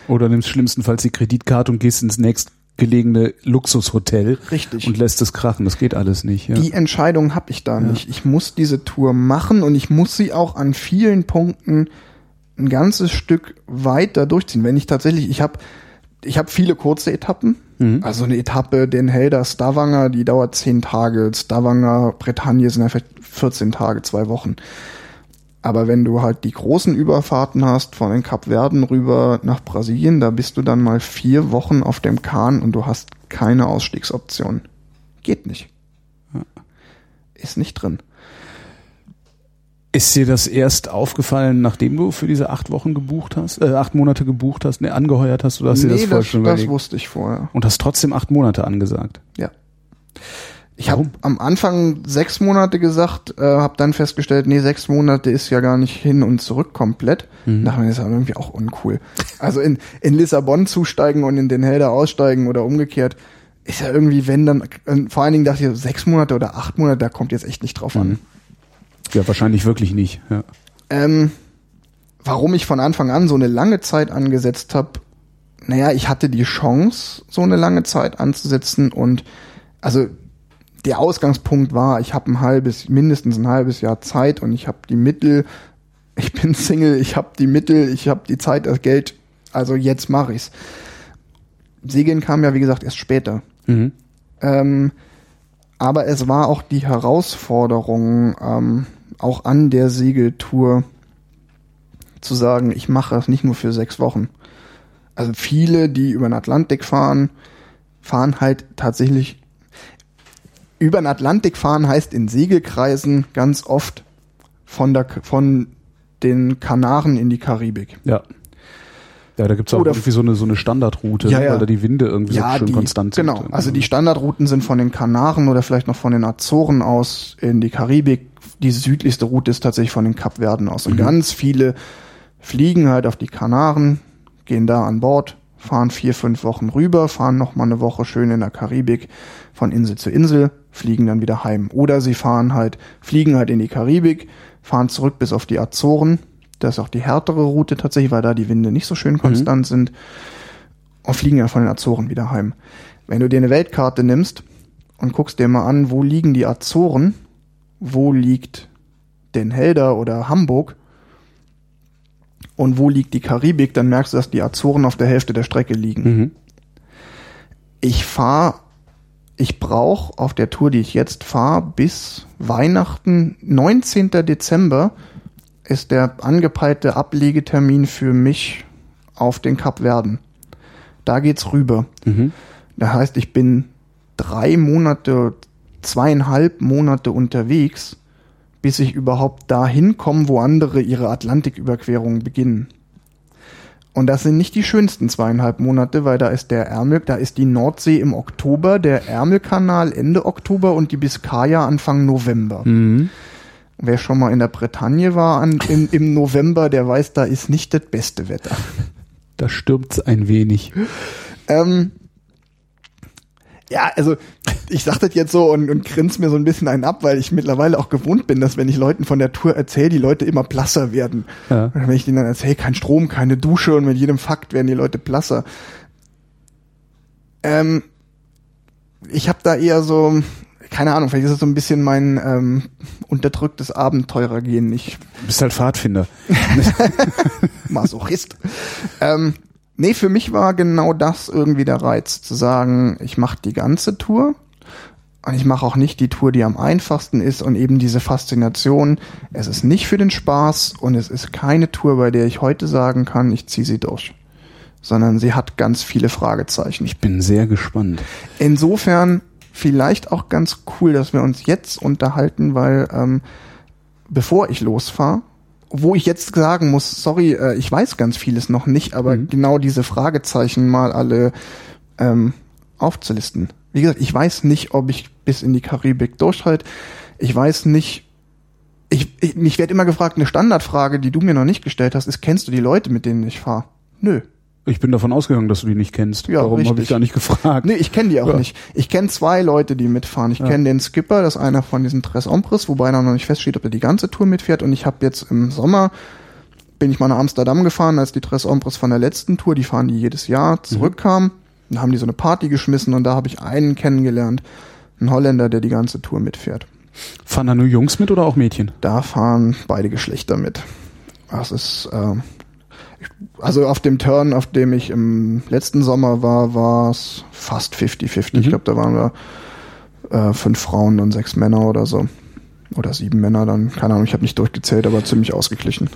S2: Oder nimmst schlimmstenfalls die Kreditkarte und gehst ins nächstgelegene Luxushotel
S3: Richtig.
S2: und lässt es krachen. Das geht alles nicht. Ja.
S3: Die Entscheidung habe ich da nicht. Ich muss diese Tour machen und ich muss sie auch an vielen Punkten ein ganzes Stück weiter durchziehen. Wenn ich tatsächlich, ich habe ich hab viele kurze Etappen. Also eine Etappe, den Helder Stavanger, die dauert zehn Tage. Stavanger, Bretagne sind ja vielleicht 14 Tage, zwei Wochen. Aber wenn du halt die großen Überfahrten hast von den Kapverden rüber nach Brasilien, da bist du dann mal vier Wochen auf dem Kahn und du hast keine Ausstiegsoption. Geht nicht. Ist nicht drin.
S2: Ist dir das erst aufgefallen, nachdem du für diese acht Wochen gebucht hast, äh, acht Monate gebucht hast, ne, angeheuert hast, oder hast du dir das
S3: nee,
S2: vorher
S3: das,
S2: schon
S3: das
S2: überlegt?
S3: wusste ich vorher.
S2: Und hast trotzdem acht Monate angesagt.
S3: Ja. Ich habe am Anfang sechs Monate gesagt, äh, habe dann festgestellt, nee, sechs Monate ist ja gar nicht hin und zurück komplett.
S2: Mhm.
S3: Dachte mir, das ist aber irgendwie auch uncool. Also in, in Lissabon zusteigen und in Den Helder aussteigen oder umgekehrt, ist ja irgendwie, wenn dann, vor allen Dingen dachte ich, sechs Monate oder acht Monate, da kommt jetzt echt nicht drauf an.
S2: Mhm. Ja, wahrscheinlich wirklich nicht. Ja.
S3: Ähm, warum ich von Anfang an so eine lange Zeit angesetzt habe, naja, ich hatte die Chance, so eine lange Zeit anzusetzen und also der Ausgangspunkt war, ich habe ein halbes, mindestens ein halbes Jahr Zeit und ich habe die Mittel, ich bin Single, ich habe die Mittel, ich habe die Zeit, das Geld, also jetzt mache ich's. Segeln kam ja, wie gesagt, erst später.
S2: Mhm.
S3: Ähm, aber es war auch die Herausforderung, ähm, auch an der Segeltour zu sagen, ich mache das nicht nur für sechs Wochen. Also viele, die über den Atlantik fahren, fahren halt tatsächlich über den Atlantik fahren heißt in Segelkreisen ganz oft von der von den Kanaren in die Karibik.
S2: Ja. Ja, da gibt's auch
S3: Oder-
S2: irgendwie so eine, so eine Standardroute,
S3: Ja,
S2: ne,
S3: ja.
S2: weil da die Winde irgendwie so schön
S3: die,
S2: konstant sind.
S3: Genau, also die Standardrouten sind von den Kanaren oder vielleicht noch von den Azoren aus in die Karibik. Die südlichste Route ist tatsächlich von den Kapverden aus. Und ganz viele fliegen halt auf die Kanaren, gehen da an Bord, fahren vier, fünf Wochen rüber, fahren noch mal eine Woche schön in der Karibik von Insel zu Insel, fliegen dann wieder heim. Oder sie fahren halt, fliegen halt in die Karibik, fahren zurück bis auf die Azoren. Das ist auch die härtere Route tatsächlich, weil da die Winde nicht so schön konstant sind und fliegen ja von den Azoren wieder heim. Wenn du dir eine Weltkarte nimmst und guckst dir mal an, wo liegen die Azoren, wo liegt Den Helder oder Hamburg und wo liegt die Karibik, dann merkst du, dass die Azoren auf der Hälfte der Strecke liegen.
S2: Mhm.
S3: Ich fahre, ich brauche auf der Tour, die ich jetzt fahre, bis Weihnachten, 19. Dezember ist der angepeilte Ablegetermin für mich auf den Kapverden. Da geht's rüber.
S2: Mhm.
S3: Das heißt, ich bin drei Monate, zweieinhalb Monate unterwegs, bis ich überhaupt dahin komme, wo andere ihre Atlantiküberquerungen beginnen. Und das sind nicht die schönsten zweieinhalb Monate, weil da ist der Ärmel, da ist die Nordsee im Oktober, der Ärmelkanal Ende Oktober und die Biskaya Anfang November.
S2: Mhm.
S3: Wer schon mal in der Bretagne war an, im, im November, der weiß, da ist nicht das beste Wetter.
S2: Da stürmt's ein wenig.
S3: Ähm, ja, also ich sag das jetzt so und, und grinse mir so ein bisschen einen ab, weil ich mittlerweile auch gewohnt bin, dass wenn ich Leuten von der Tour erzähle, die Leute immer blasser werden.
S2: Ja.
S3: Und wenn ich denen dann erzähle, kein Strom, keine Dusche und mit jedem Fakt werden die Leute blasser. Ähm, ich habe da eher so, keine Ahnung, vielleicht ist es so ein bisschen mein ähm, unterdrücktes Abenteurergehen. Ich
S2: Du bist halt Pfadfinder.
S3: Masochist. ähm, nee, für mich war genau das irgendwie der Reiz, zu sagen, ich mache die ganze Tour und ich mache auch nicht die Tour, die am einfachsten ist und eben diese Faszination. Es ist nicht für den Spaß und es ist keine Tour, bei der ich heute sagen kann, ich ziehe sie durch, sondern sie hat ganz viele Fragezeichen.
S2: Ich bin sehr gespannt.
S3: Insofern vielleicht auch ganz cool, dass wir uns jetzt unterhalten, weil ähm, bevor ich losfahre, wo ich jetzt sagen muss, sorry, äh, ich weiß ganz vieles noch nicht, aber
S2: Mhm.
S3: genau diese Fragezeichen mal alle ähm, aufzulisten. Wie gesagt, ich weiß nicht, ob ich bis in die Karibik durchhalte. Ich weiß nicht, ich, ich, mich wird immer gefragt, eine Standardfrage, die du mir noch nicht gestellt hast, ist, kennst du die Leute, mit denen ich fahre? Nö.
S2: Ich bin davon ausgegangen, dass du die nicht kennst.
S3: Ja,
S2: Warum habe ich gar nicht gefragt?
S3: Nee, ich kenne die auch
S2: Ja.
S3: nicht. Ich kenne zwei Leute, die mitfahren. Ich kenne den Skipper, das ist einer von diesen Tres Ombres, wobei noch nicht feststeht, ob er die ganze Tour mitfährt. Und ich habe jetzt im Sommer, bin ich mal nach Amsterdam gefahren, als die Tres Ombres von der letzten Tour, die fahren die jedes Jahr, zurückkamen. Dann haben die so eine Party geschmissen und da habe ich einen kennengelernt, einen Holländer, der die ganze Tour mitfährt.
S2: Fahren da nur Jungs mit oder auch Mädchen?
S3: Da fahren beide Geschlechter mit. Das ist, äh, ich- also auf dem Turn, auf dem ich im letzten Sommer war, war es fast 50-50. Ich glaube, da waren wir äh, fünf Frauen und sechs Männer oder so. Oder sieben Männer dann, keine Ahnung, ich habe nicht durchgezählt, aber ziemlich ausgeglichen.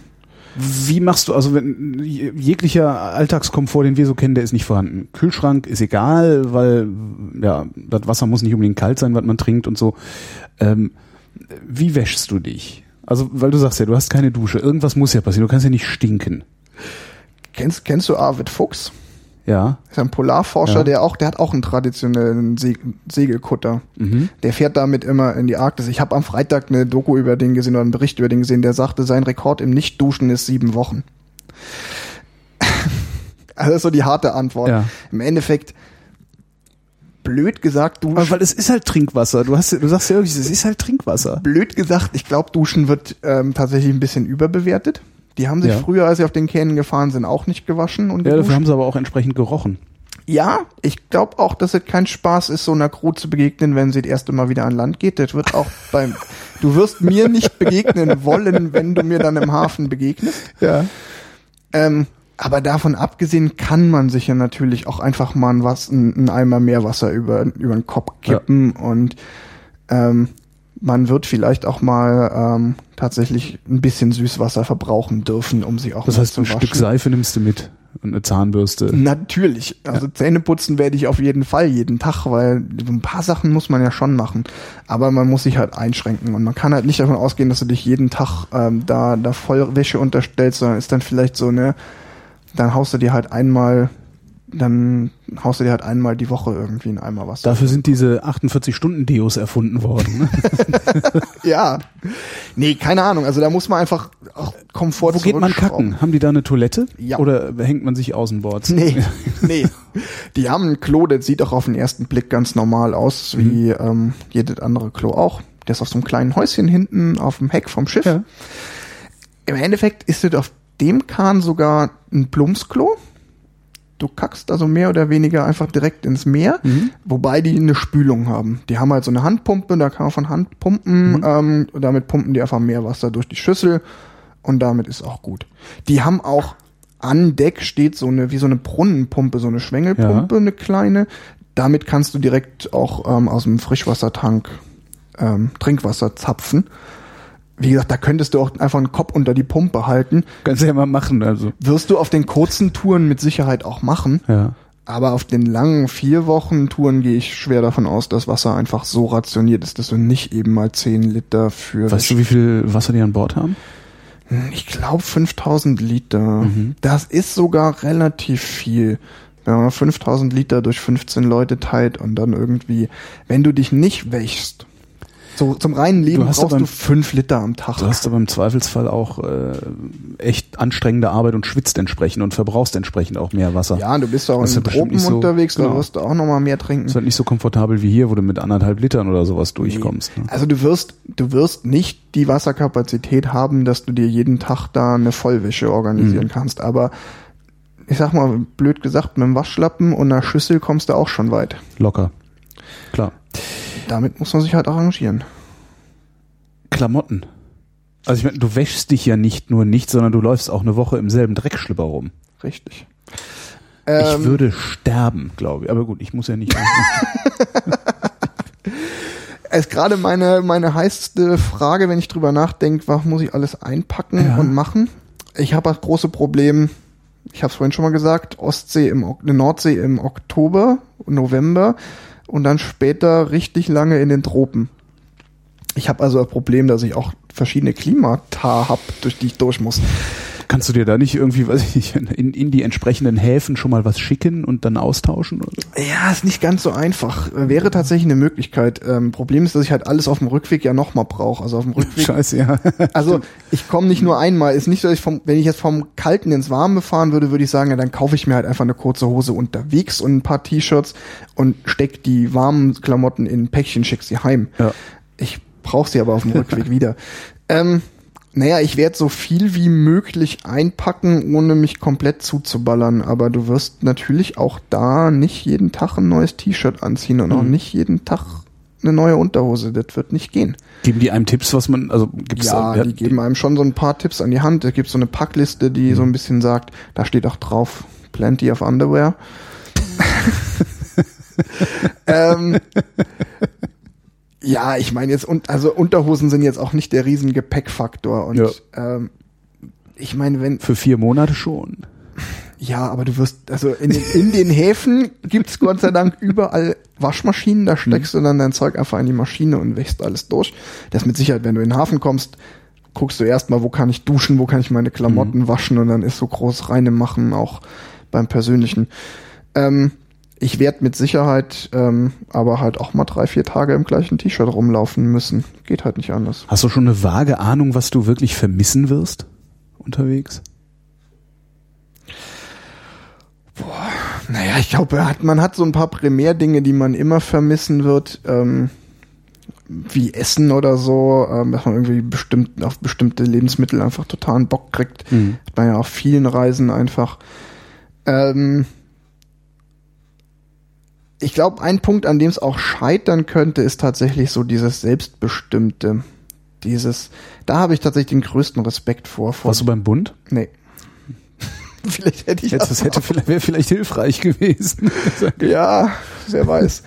S2: Wie machst du, also wenn jeglicher Alltagskomfort, den wir so kennen, der ist nicht vorhanden. Kühlschrank ist egal, weil ja, das Wasser muss nicht unbedingt kalt sein, was man trinkt und so. Ähm, wie wäschst du dich? Also, weil du sagst ja, du hast keine Dusche. Irgendwas muss ja passieren. Du kannst ja nicht stinken.
S3: Kennst, kennst du Arvid Fuchs?
S2: Ja.
S3: Ist ein Polarforscher,
S2: Ja.
S3: der auch, der hat auch einen traditionellen Se Segelkutter. Der fährt damit immer in die Arktis. Ich habe am Freitag eine Doku über den gesehen oder einen Bericht über den gesehen, der sagte, sein Rekord im Nichtduschen ist sieben Wochen. also das ist so die harte Antwort.
S2: Ja.
S3: Im Endeffekt, blöd gesagt,
S2: Aber
S3: duschen.
S2: weil es ist halt Trinkwasser. Du hast, du sagst ja wirklich, es ist halt Trinkwasser.
S3: Blöd gesagt, ich glaube, Duschen wird ähm, tatsächlich ein bisschen überbewertet. Die haben sich
S2: Ja.
S3: früher, als sie auf den Kähnen gefahren sind, auch nicht gewaschen und
S2: Ja,
S3: geduscht.
S2: dafür haben sie aber auch entsprechend gerochen.
S3: Ja, ich glaube auch, dass es kein Spaß ist, so einer Crew zu begegnen, wenn sie das erste Mal wieder an Land geht. Das wird auch beim, du wirst mir nicht begegnen wollen, wenn du mir dann im Hafen begegnest.
S2: Ja.
S3: Ähm, aber davon abgesehen kann man sich ja natürlich auch einfach mal ein, was, ein, ein Eimer Meerwasser über, über den Kopf kippen und ähm, man wird vielleicht auch mal ähm, tatsächlich ein bisschen Süßwasser verbrauchen dürfen, um sie auch
S2: Das heißt,
S3: zu
S2: ein
S3: waschen.
S2: Stück Seife nimmst du mit und eine Zahnbürste.
S3: Natürlich. Also Zähne putzen werde ich auf jeden Fall jeden Tag, weil ein paar Sachen muss man ja schon machen. Aber man muss sich halt einschränken und man kann halt nicht davon ausgehen, dass du dich jeden Tag ähm, da, da Vollwäsche unterstellst, sondern ist dann vielleicht so, ne, dann haust du dir halt einmal, dann haust du dir halt einmal die Woche irgendwie in Eimer Wasser.
S2: Dafür sind diese 48-Stunden-Deos erfunden worden. Ne?
S3: ja. Nee, keine Ahnung. Also da muss man einfach auch Komfort
S2: Wo geht man kacken? Haben die da eine Toilette?
S3: Ja.
S2: Oder hängt man sich außenbords?
S3: Nee, nee. Die haben ein Klo, das sieht auch auf den ersten Blick ganz normal aus, wie ähm, jedes andere Klo auch. Der ist auf so einem kleinen Häuschen hinten auf dem Heck vom Schiff.
S2: Ja.
S3: Im Endeffekt ist es auf dem Kahn sogar ein Plumpsklo. Du kackst also mehr oder weniger einfach direkt ins Meer, wobei die eine Spülung haben. Die haben halt so eine Handpumpe, da kann man von Hand pumpen, ähm, und damit pumpen die einfach Meerwasser durch die Schüssel und damit ist auch gut. Die haben auch an Deck steht so eine, wie so eine Brunnenpumpe, so eine Schwengelpumpe, eine kleine. Damit kannst du direkt auch ähm, aus dem Frischwassertank ähm, Trinkwasser zapfen. Wie gesagt, da könntest du auch einfach einen Kopf unter die Pumpe halten.
S2: Kannst du ja mal machen, also.
S3: Wirst du auf den kurzen Touren mit Sicherheit auch machen.
S2: Ja.
S3: Aber auf den langen vier Wochen Touren gehe ich schwer davon aus, dass Wasser einfach so rationiert ist, dass du nicht eben mal 10 Liter für
S2: Weißt du, wie viel Wasser die an Bord haben?
S3: Ich glaube 5000 Liter.
S2: Mhm.
S3: Das ist sogar relativ viel. Wenn man 5000 Liter durch 15 Leute teilt und dann irgendwie, wenn du dich nicht wächst, so zum reinen Leben
S2: Du hast
S3: brauchst
S2: aber-
S3: du 5 Liter am Tag.
S2: Du hast aber im Zweifelsfall auch äh, echt anstrengende Arbeit und schwitzt entsprechend und verbrauchst entsprechend auch mehr Wasser.
S3: ja, du bist auch
S2: Das
S3: in den Tropen
S2: so-
S3: unterwegs, da
S2: genau.
S3: wirst du auch nochmal mehr trinken.
S2: ist halt nicht so komfortabel wie hier, wo du mit anderthalb Litern oder sowas durchkommst. Ne?
S3: Also du wirst, du wirst nicht die Wasserkapazität haben, dass du dir jeden Tag da eine Vollwäsche organisieren
S2: Mhm.
S3: kannst. Aber ich sag mal, blöd gesagt, mit dem Waschlappen und einer Schüssel kommst du auch schon weit.
S2: Locker. Klar.
S3: Damit muss man sich halt arrangieren.
S2: Klamotten. Also ich meine, du wäschst dich ja nicht nur nicht, sondern du läufst auch eine Woche im selben Dreckschlipper rum.
S3: Richtig.
S2: ich
S3: Ähm,
S2: würde sterben, glaube ich. Aber gut, ich muss ja nicht.
S3: ist gerade meine, meine heißeste Frage, wenn ich drüber nachdenke, was muss ich alles einpacken
S2: Ja.
S3: und machen? Ich habe das große Problem, ich habe es vorhin schon mal gesagt, Ostsee im Nordsee im Oktober, November und dann später richtig lange in den Tropen. Ich habe also ein Problem, dass ich auch verschiedene Klimata hab, durch die ich durch muss.
S2: Kannst du dir da nicht irgendwie, weiß ich nicht, in, in die entsprechenden Häfen schon mal was schicken und dann austauschen? Oder?
S3: Ja, ist nicht ganz so einfach. Wäre tatsächlich eine Möglichkeit. Ähm, Problem ist, dass ich halt alles auf dem Rückweg ja nochmal brauche. Also auf dem Rückweg
S2: Scheiße, ja.
S3: Also ich komme nicht nur einmal. Ist nicht so, dass ich vom, wenn ich jetzt vom Kalten ins Warme fahren würde, würde ich sagen, ja, dann kaufe ich mir halt einfach eine kurze Hose unterwegs und ein paar T-Shirts und steck die warmen Klamotten in ein Päckchen, schick sie heim.
S2: Ja.
S3: Ich brauche sie aber auf dem Rückweg wieder. Ähm, naja, ich werde so viel wie möglich einpacken, ohne mich komplett zuzuballern. Aber du wirst natürlich auch da nicht jeden Tag ein neues T-Shirt anziehen und auch
S2: Mhm.
S3: nicht jeden Tag eine neue Unterhose. Das wird nicht gehen.
S2: Geben die einem Tipps, was man, also gibt's
S3: Ja,
S2: da,
S3: die geben einem schon so ein paar Tipps an die Hand. Es gibt so eine Packliste, die so ein bisschen sagt, da steht auch drauf, plenty of underwear. ähm, ja, ich meine jetzt, und, also Unterhosen sind jetzt auch nicht der riesen Gepäckfaktor. Und
S2: Ja.
S3: ähm, ich meine, wenn,
S2: für vier Monate schon.
S3: ja, aber du wirst, also in den, in den Häfen gibt's Gott sei Dank überall Waschmaschinen, da steckst du dann dein Zeug einfach in die Maschine und wäschst alles durch. Das mit Sicherheit, wenn du in den Hafen kommst, guckst du erstmal, wo kann ich duschen, wo kann ich meine Klamotten waschen und dann ist so groß reine machen, auch beim Persönlichen. Ähm, ich werde mit Sicherheit ähm, aber halt auch mal drei, vier Tage im gleichen T-Shirt rumlaufen müssen. Geht halt nicht anders.
S2: Hast du schon eine vage Ahnung, was du wirklich vermissen wirst unterwegs?
S3: Naja, ich glaube, man hat so ein paar Primärdinge, die man immer vermissen wird, ähm, wie Essen oder so, ähm, dass man irgendwie bestimmt auf bestimmte Lebensmittel einfach totalen Bock kriegt.
S2: Mhm.
S3: Hat man ja auf vielen Reisen einfach. Ähm, ich glaube, ein Punkt, an dem es auch scheitern könnte, ist tatsächlich so dieses Selbstbestimmte. Dieses, da habe ich tatsächlich den größten Respekt vor. vor
S2: Warst du beim Bund?
S3: nee. Vielleicht hätte ich
S2: Jetzt, das hätte vielleicht, wäre vielleicht hilfreich gewesen.
S3: Ja, wer weiß.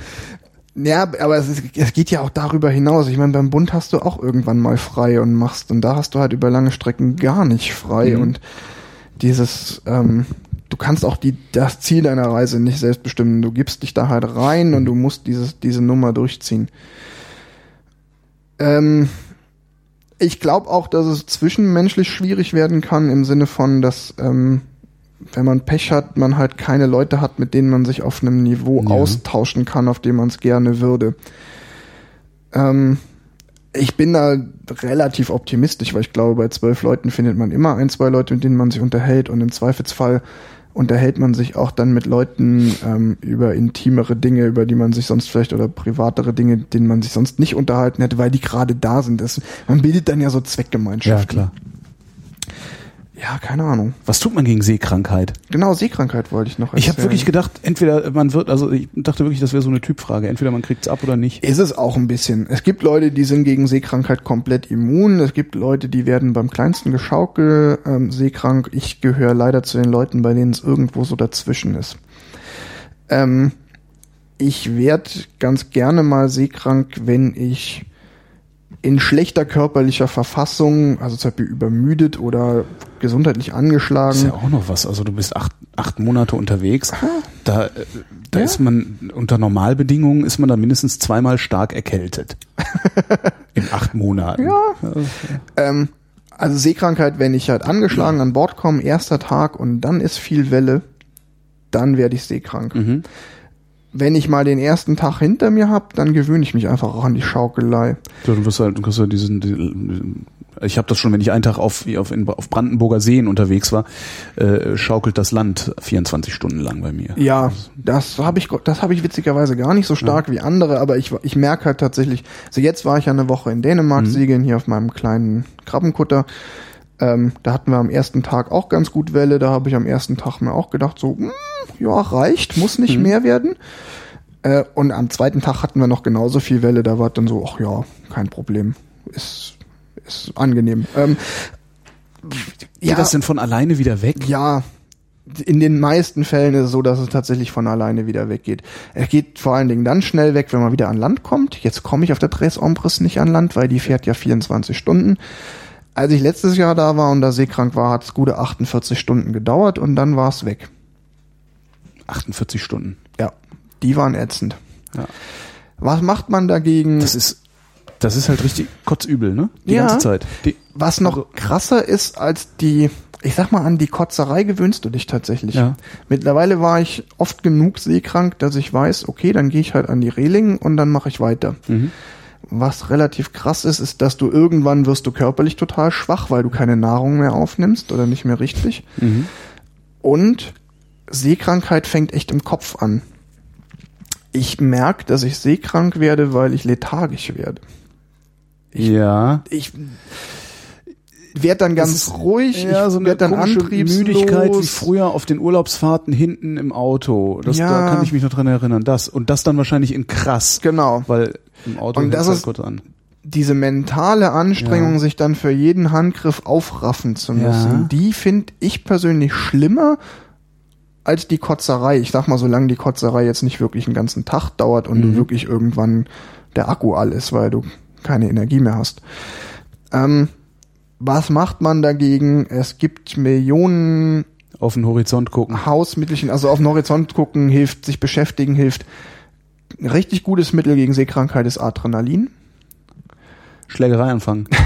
S3: Ja, aber es, ist, es geht ja auch darüber hinaus. Ich meine, beim Bund hast du auch irgendwann mal frei und machst, und da hast du halt über lange Strecken gar nicht frei.
S2: Mhm.
S3: Und dieses, ähm, du kannst auch die, das Ziel deiner Reise nicht selbst bestimmen. Du gibst dich da halt rein und du musst dieses, diese Nummer durchziehen. Ähm, ich glaube auch, dass es zwischenmenschlich schwierig werden kann, im Sinne von, dass ähm, wenn man Pech hat, man halt keine Leute hat, mit denen man sich auf einem Niveau
S2: Ja.
S3: austauschen kann, auf dem man es gerne würde. Ähm, ich bin da relativ optimistisch, weil ich glaube, bei zwölf Leuten findet man immer ein, zwei Leute, mit denen man sich unterhält und im Zweifelsfall unterhält man sich auch dann mit Leuten ähm, über intimere Dinge, über die man sich sonst vielleicht oder privatere Dinge, denen man sich sonst nicht unterhalten hätte, weil die gerade da sind. Das, man bildet dann ja so Zweckgemeinschaften. Ja, keine Ahnung.
S2: Was tut man gegen Seekrankheit?
S3: Genau, Seekrankheit wollte ich noch
S2: Ich habe
S3: erzählen.
S2: wirklich gedacht, entweder man wird, also ich dachte wirklich, das wäre so eine Typfrage. Entweder man kriegt's ab oder nicht.
S3: Ist es auch ein bisschen. Es gibt Leute, die sind gegen Seekrankheit komplett immun. Es gibt Leute, die werden beim kleinsten Geschaukel ähm, seekrank. Ich gehöre leider zu den Leuten, bei denen es irgendwo so dazwischen ist. Ähm, ich werde ganz gerne mal seekrank, wenn ich in schlechter körperlicher Verfassung, also zum Beispiel übermüdet oder gesundheitlich
S2: Das
S3: angeschlagen.
S2: ist ja auch noch was. Also du bist acht, acht Monate unterwegs. Da, äh, da
S3: Ja.
S2: ist man unter Normalbedingungen ist man da mindestens zweimal stark erkältet. In acht Monaten.
S3: Ja. Ähm, also Seekrankheit, wenn ich halt angeschlagen an Bord komme, erster Tag und dann ist viel Welle, dann werde ich seekrank.
S2: Mhm.
S3: Wenn ich mal den ersten Tag hinter mir habe, dann gewöhne ich mich einfach auch an die Schaukelei.
S2: Ja, du wirst halt, du kriegst halt diesen, diesen ich habe das schon, wenn ich einen Tag auf, auf, in, auf Brandenburger Seen unterwegs war, äh, schaukelt das Land 24 Stunden lang bei mir.
S3: Ja, das habe ich, das habe ich witzigerweise gar nicht so stark wie andere, aber ich, ich merke halt tatsächlich, also jetzt war ich ja eine Woche in Dänemark
S2: Mhm.
S3: segeln, hier auf meinem kleinen Krabbenkutter. Ähm, da hatten wir am ersten Tag auch ganz gut Welle, da habe ich am ersten Tag mir auch gedacht, so, hm, ja, reicht, muss nicht
S2: Mhm.
S3: mehr werden. Äh, und am zweiten Tag hatten wir noch genauso viel Welle, da war dann so, ach ja, kein Problem. Ist, ist angenehm. Ähm,
S2: Geht das denn von alleine wieder weg?
S3: Ja, in den meisten Fällen ist es so, dass es tatsächlich von alleine wieder weggeht. Er geht vor allen Dingen dann schnell weg, wenn man wieder an Land kommt. Jetzt komme ich auf der Tres Ombres nicht an Land, weil die fährt ja 24 Stunden. Als ich letztes Jahr da war und da seekrank war, hat es gute 48 Stunden gedauert und dann war es weg.
S2: 48 Stunden.
S3: Ja, die waren ätzend.
S2: Ja.
S3: Was macht man dagegen?
S2: Das ist, das ist halt richtig kotzübel, ne? Die
S3: Ja.
S2: ganze Zeit. Die,
S3: Was noch
S2: Also-
S3: krasser ist als die, ich sag mal, an die Kotzerei gewöhnst du dich tatsächlich.
S2: Ja.
S3: Mittlerweile war ich oft genug seekrank, dass ich weiß, okay, dann gehe ich halt an die Reling und dann mache ich weiter.
S2: Mhm.
S3: Was relativ krass ist, ist, dass du irgendwann wirst du körperlich total schwach, weil du keine Nahrung mehr aufnimmst oder nicht mehr richtig.
S2: Mhm.
S3: Und Seekrankheit fängt echt im Kopf an. Ich merke, dass ich seekrank werde, weil ich lethargisch werde.
S2: ja.
S3: ich werde dann ganz
S2: ist-
S3: ruhig,
S2: ja,
S3: ich
S2: so
S3: werd dann antriebslos.
S2: Müdigkeit wie früher auf den Urlaubsfahrten hinten im Auto. Das,
S3: Ja.
S2: Da kann ich mich noch dran erinnern. Das. Und das dann wahrscheinlich in krass.
S3: Genau.
S2: Weil im Auto
S3: Und das
S2: halt
S3: ist-
S2: kurz an.
S3: Diese mentale Anstrengung,
S2: Ja.
S3: sich dann für jeden Handgriff aufraffen zu müssen,
S2: Ja.
S3: die finde ich persönlich schlimmer als die Kotzerei. Ich sag mal, solange die Kotzerei jetzt nicht wirklich einen ganzen Tag dauert und
S2: Mhm.
S3: wirklich irgendwann der Akku all ist, weil du keine Energie mehr hast. Ähm, was macht man dagegen? Es gibt Millionen
S2: Auf den Horizont gucken.
S3: Hausmittelchen, also auf den Horizont gucken hilft, sich beschäftigen hilft. Ein richtig gutes Mittel gegen Seekrankheit ist Adrenalin.
S2: Schlägerei anfangen.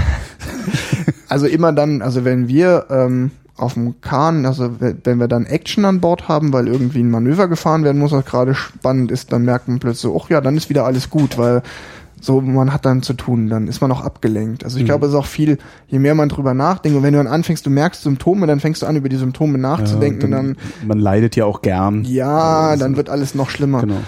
S3: Also immer dann, also wenn wir ähm, auf dem Kahn, also we- wenn wir dann Action an Bord haben, weil irgendwie ein Manöver gefahren werden muss, was gerade spannend ist, dann merkt man plötzlich, ach ja, dann ist wieder alles gut, weil so man hat dann zu tun, dann ist man auch abgelenkt. Also ich
S2: Mhm.
S3: glaube, es ist auch viel, je mehr man drüber nachdenkt und wenn du dann anfängst, du merkst Symptome, dann fängst du an, über die Symptome nachzudenken
S2: Ja,
S3: und dann,
S2: man leidet ja auch gern.
S3: ja,
S2: Also,
S3: dann wird alles noch schlimmer.
S2: Genau.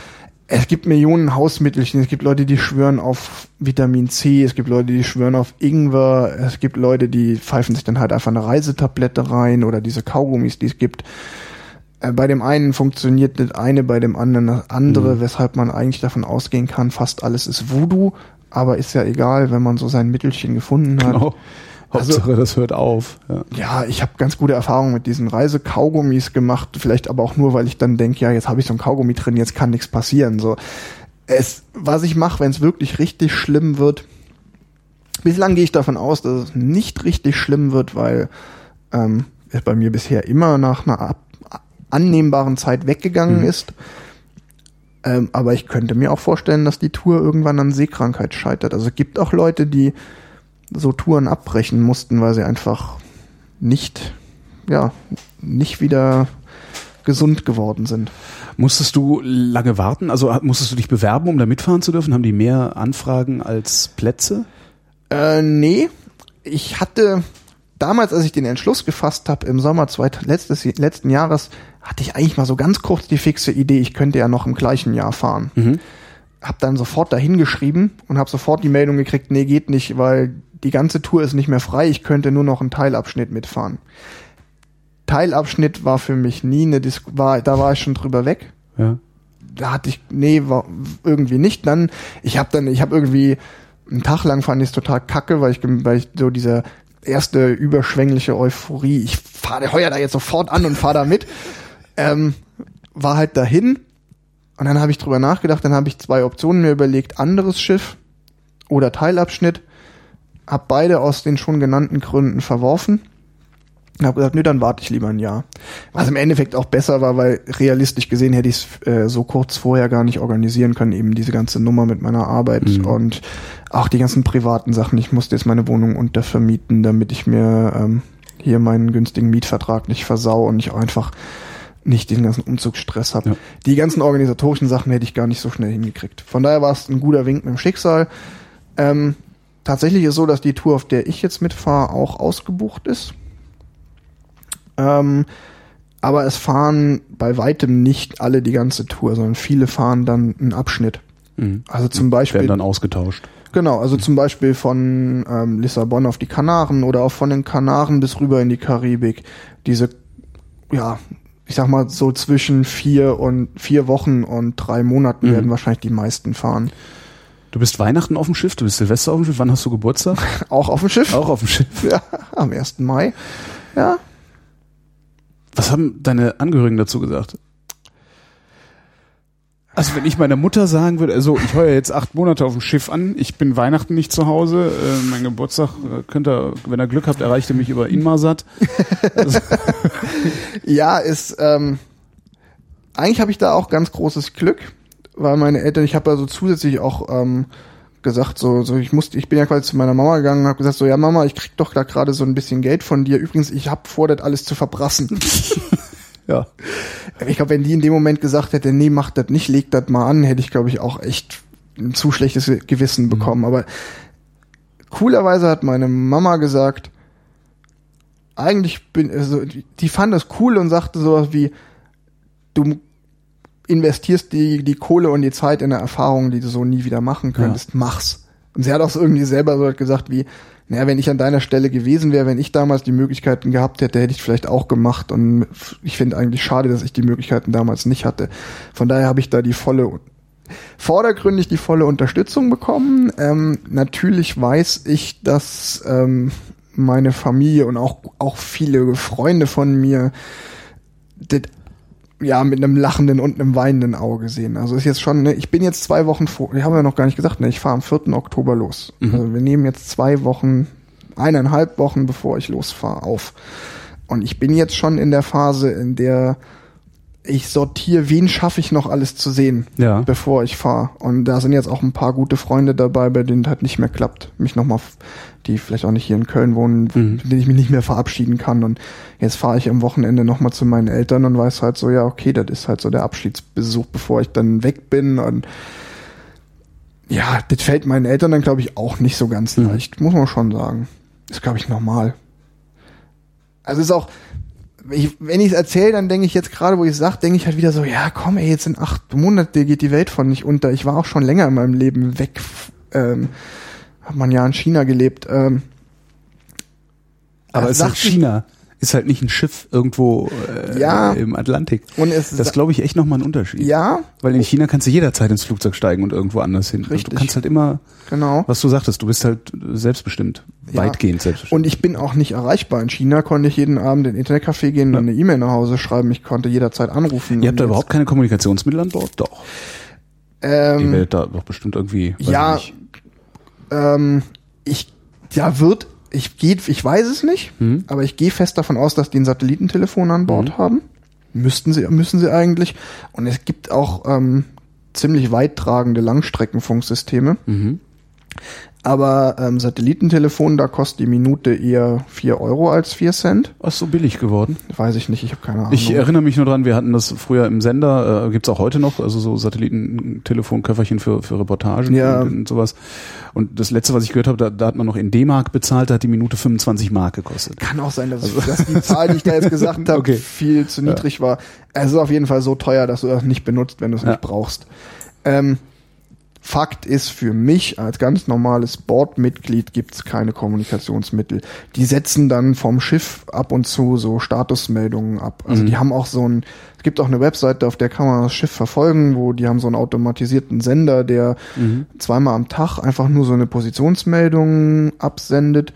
S3: Es gibt Millionen Hausmittelchen. Es gibt Leute, die schwören auf Vitamin C. Es gibt Leute, die schwören auf Ingwer. Es gibt Leute, die pfeifen sich dann halt einfach eine Reisetablette rein oder diese Kaugummis, die es gibt. Äh, Bei dem einen funktioniert das eine, bei dem anderen das andere,
S2: Mhm.
S3: weshalb man eigentlich davon ausgehen kann, fast alles ist Voodoo. Aber ist ja egal, wenn man so sein Mittelchen gefunden hat.
S2: Genau.
S3: Also-
S2: Hauptsache, das hört auf. Ja.
S3: Ja, ich habe ganz gute Erfahrungen mit diesen Reisekaugummis gemacht, vielleicht aber auch nur, weil ich dann denke, ja, jetzt habe ich so ein Kaugummi drin, jetzt kann nichts passieren. So, es, was ich mache, wenn es wirklich richtig schlimm wird, bislang gehe ich davon aus, dass es nicht richtig schlimm wird, weil ähm, es bei mir bisher immer nach einer ab, annehmbaren Zeit weggegangen
S2: Mhm.
S3: ist. Ähm, aber ich könnte mir auch vorstellen, dass die Tour irgendwann an Seekrankheit scheitert. Also es gibt auch Leute, die so Touren abbrechen mussten, weil sie einfach nicht, ja, nicht wieder gesund geworden sind.
S2: Musstest du lange warten? Also musstest du dich bewerben, um da mitfahren zu dürfen? Haben die mehr Anfragen als Plätze?
S3: Äh, nee, ich hatte damals, als ich den Entschluss gefasst habe, im Sommer zweit, letztes, letzten Jahres, hatte ich eigentlich mal so ganz kurz die fixe Idee, ich könnte ja noch im gleichen Jahr fahren.
S2: Mhm.
S3: Hab dann sofort dahin geschrieben und habe sofort die Meldung gekriegt, nee, geht nicht, weil die ganze Tour ist nicht mehr frei, ich könnte nur noch einen Teilabschnitt mitfahren. Teilabschnitt war für mich nie eine Dis war, da war ich schon drüber weg.
S2: Ja.
S3: Da hatte ich, nee, war irgendwie nicht. Dann, ich habe dann, ich habe irgendwie einen Tag lang fand ich es total kacke, weil ich, weil ich so diese erste überschwängliche Euphorie, ich fahre heuer da jetzt sofort an und fahre da mit, ähm, war halt dahin. Und dann habe ich drüber nachgedacht, dann habe ich zwei Optionen mir überlegt, anderes Schiff oder Teilabschnitt. Hab beide aus den schon genannten Gründen verworfen. Hab gesagt, nö, dann warte ich lieber ein Jahr. Was im Endeffekt auch besser war, weil realistisch gesehen hätte ich es äh, so kurz vorher gar nicht organisieren können, eben diese ganze Nummer mit meiner Arbeit
S2: Mhm.
S3: und auch die ganzen privaten Sachen. Ich musste jetzt meine Wohnung untervermieten, damit ich mir ähm, hier meinen günstigen Mietvertrag nicht versau und ich auch einfach nicht den ganzen Umzugsstress habe.
S2: Ja.
S3: Die ganzen organisatorischen Sachen hätte ich gar nicht so schnell hingekriegt. Von daher war es ein guter Wink mit dem Schicksal. Ähm, tatsächlich ist so, dass die Tour, auf der ich jetzt mitfahre, auch ausgebucht ist. Ähm, aber es fahren bei weitem nicht alle die ganze Tour, sondern viele fahren dann einen Abschnitt.
S2: Mhm.
S3: Also zum Beispiel
S2: Werden dann ausgetauscht.
S3: Genau, also zum Beispiel von ähm, Lissabon auf die Kanaren oder auch von den Kanaren bis rüber in die Karibik. Diese, ja, ich sag mal, so zwischen vier und vier Wochen und drei Monaten
S2: Mhm.
S3: werden wahrscheinlich die meisten fahren.
S2: Du bist Weihnachten auf dem Schiff, du bist Silvester auf dem Schiff. Wann hast du Geburtstag?
S3: Auch auf dem Schiff?
S2: Auch auf dem Schiff.
S3: Ja, am 1. Mai. Ja.
S2: Was haben deine Angehörigen dazu gesagt? Also wenn ich meiner Mutter sagen würde, also ich heuer jetzt acht Monate auf dem Schiff an, ich bin Weihnachten nicht zu Hause, äh, mein Geburtstag äh, könnt ihr, wenn ihr Glück habt, erreicht ihr mich über Inmarsat. Also,
S3: Ja, ist, ähm, eigentlich habe ich da auch ganz großes Glück, weil meine Eltern, ich habe also zusätzlich auch ähm, gesagt, so, so ich musste, ich bin ja quasi zu meiner Mama gegangen und habe gesagt, so ja Mama, ich krieg doch da gerade so ein bisschen Geld von dir. Übrigens, ich habe vor, das alles zu verbrassen.
S2: ja.
S3: ich glaube, wenn die in dem Moment gesagt hätte, nee, mach das nicht, leg das mal an, hätte ich, glaube ich, auch echt ein zu schlechtes Gewissen bekommen. Aber coolerweise hat meine Mama gesagt, eigentlich bin, also die, die fand das cool und sagte sowas wie, du investierst die, die Kohle und die Zeit in eine Erfahrung, die du so nie wieder machen könntest, mach's. Und sie hat auch so irgendwie selber so gesagt wie, naja, wenn ich an deiner Stelle gewesen wäre, wenn ich damals die Möglichkeiten gehabt hätte, hätte ich vielleicht auch gemacht. Und ich finde eigentlich schade, dass ich die Möglichkeiten damals nicht hatte. Von daher habe ich da die volle, vordergründig die volle Unterstützung bekommen. Ähm, natürlich weiß ich, dass ähm, meine Familie und auch, auch viele Freunde von mir das ja, mit einem lachenden und einem weinenden Auge sehen. Also ist jetzt schon, ne, ich bin jetzt zwei Wochen vor, ich habe ja noch gar nicht gesagt, ne, ich fahre am 4. Oktober los. Also wir nehmen jetzt zwei Wochen, eineinhalb Wochen, bevor ich losfahre, auf. Und ich bin jetzt schon in der Phase, in der ich sortiere, wen schaffe ich noch alles zu sehen,
S2: Ja.
S3: bevor ich fahre. Und da sind jetzt auch ein paar gute Freunde dabei, bei denen das halt nicht mehr klappt. Mich nochmal, die vielleicht auch nicht hier in Köln wohnen, mit denen ich mich nicht mehr verabschieden kann. Und jetzt fahre ich am Wochenende nochmal zu meinen Eltern und weiß halt so, ja, okay, das ist halt so der Abschiedsbesuch, bevor ich dann weg bin. Und ja, das fällt meinen Eltern dann, glaube ich, auch nicht so ganz leicht, muss man schon sagen. Ist, glaube ich, normal. Also ist auch, ich, wenn ich es erzähle, dann denke ich jetzt gerade, wo ich es sage, denke ich halt wieder so, ja, komm, ey, jetzt sind acht Monate, geht die Welt von nicht unter. Ich war auch schon länger in meinem Leben weg. Ähm, hat man ja in China gelebt. Ähm,
S2: Aber es ist halt China. Ist halt nicht ein Schiff irgendwo äh,
S3: Ja.
S2: im Atlantik.
S3: Und es
S2: das glaube ich echt nochmal ein Unterschied.
S3: ja,
S2: Weil in China kannst du jederzeit ins Flugzeug steigen und irgendwo anders hin.
S3: Richtig.
S2: Du kannst halt immer,
S3: genau.
S2: was du sagtest, du bist halt selbstbestimmt.
S3: Ja.
S2: Weitgehend selbstbestimmt.
S3: Und ich bin auch nicht erreichbar. In China konnte ich jeden Abend in den Internetcafé gehen und eine E-Mail nach Hause schreiben. Ich konnte jederzeit anrufen.
S2: Ihr habt da
S3: Und
S2: überhaupt keine Kommunikationsmittel an Bord? Doch.
S3: jetzt,
S2: Ihr
S3: ähm,
S2: werdet da doch bestimmt irgendwie.
S3: Ja,
S2: ich nicht.
S3: Ähm, ich, ja, wird, ich geht, ich weiß es nicht,
S2: Mhm.
S3: aber ich gehe fest davon aus, dass die ein Satellitentelefon an Bord haben. Müssten sie, müssen sie eigentlich. Und es gibt auch ähm, ziemlich weittragende Langstreckenfunksysteme.
S2: Mhm.
S3: Aber ähm, Satellitentelefon, da kostet die Minute eher 4 Euro als 4 Cent.
S2: Ach, so billig geworden.
S3: Weiß ich nicht, ich habe keine Ahnung.
S2: Ich erinnere mich nur dran, wir hatten das früher im Sender, äh, gibt's auch heute noch, also so Satellitentelefonköfferchen für, für Reportagen
S3: Ja.
S2: und, und sowas. Und das letzte, was ich gehört habe, da, da hat man noch in D-Mark bezahlt, da hat die Minute 25 Mark gekostet.
S3: Kann auch sein, dass, dass die Zahl, die ich da jetzt gesagt habe,
S2: Okay.
S3: viel zu niedrig war. Es ist auf jeden Fall so teuer, dass du das nicht benutzt, wenn du es
S2: Ja.
S3: nicht brauchst. Ähm, Fakt ist für mich als ganz normales Bordmitglied gibt's keine Kommunikationsmittel. Die setzen dann vom Schiff ab und zu so Statusmeldungen ab. Also die haben auch so ein, es gibt auch eine Webseite, auf der kann man das Schiff verfolgen, wo die haben so einen automatisierten Sender, der zweimal am Tag einfach nur so eine Positionsmeldung absendet.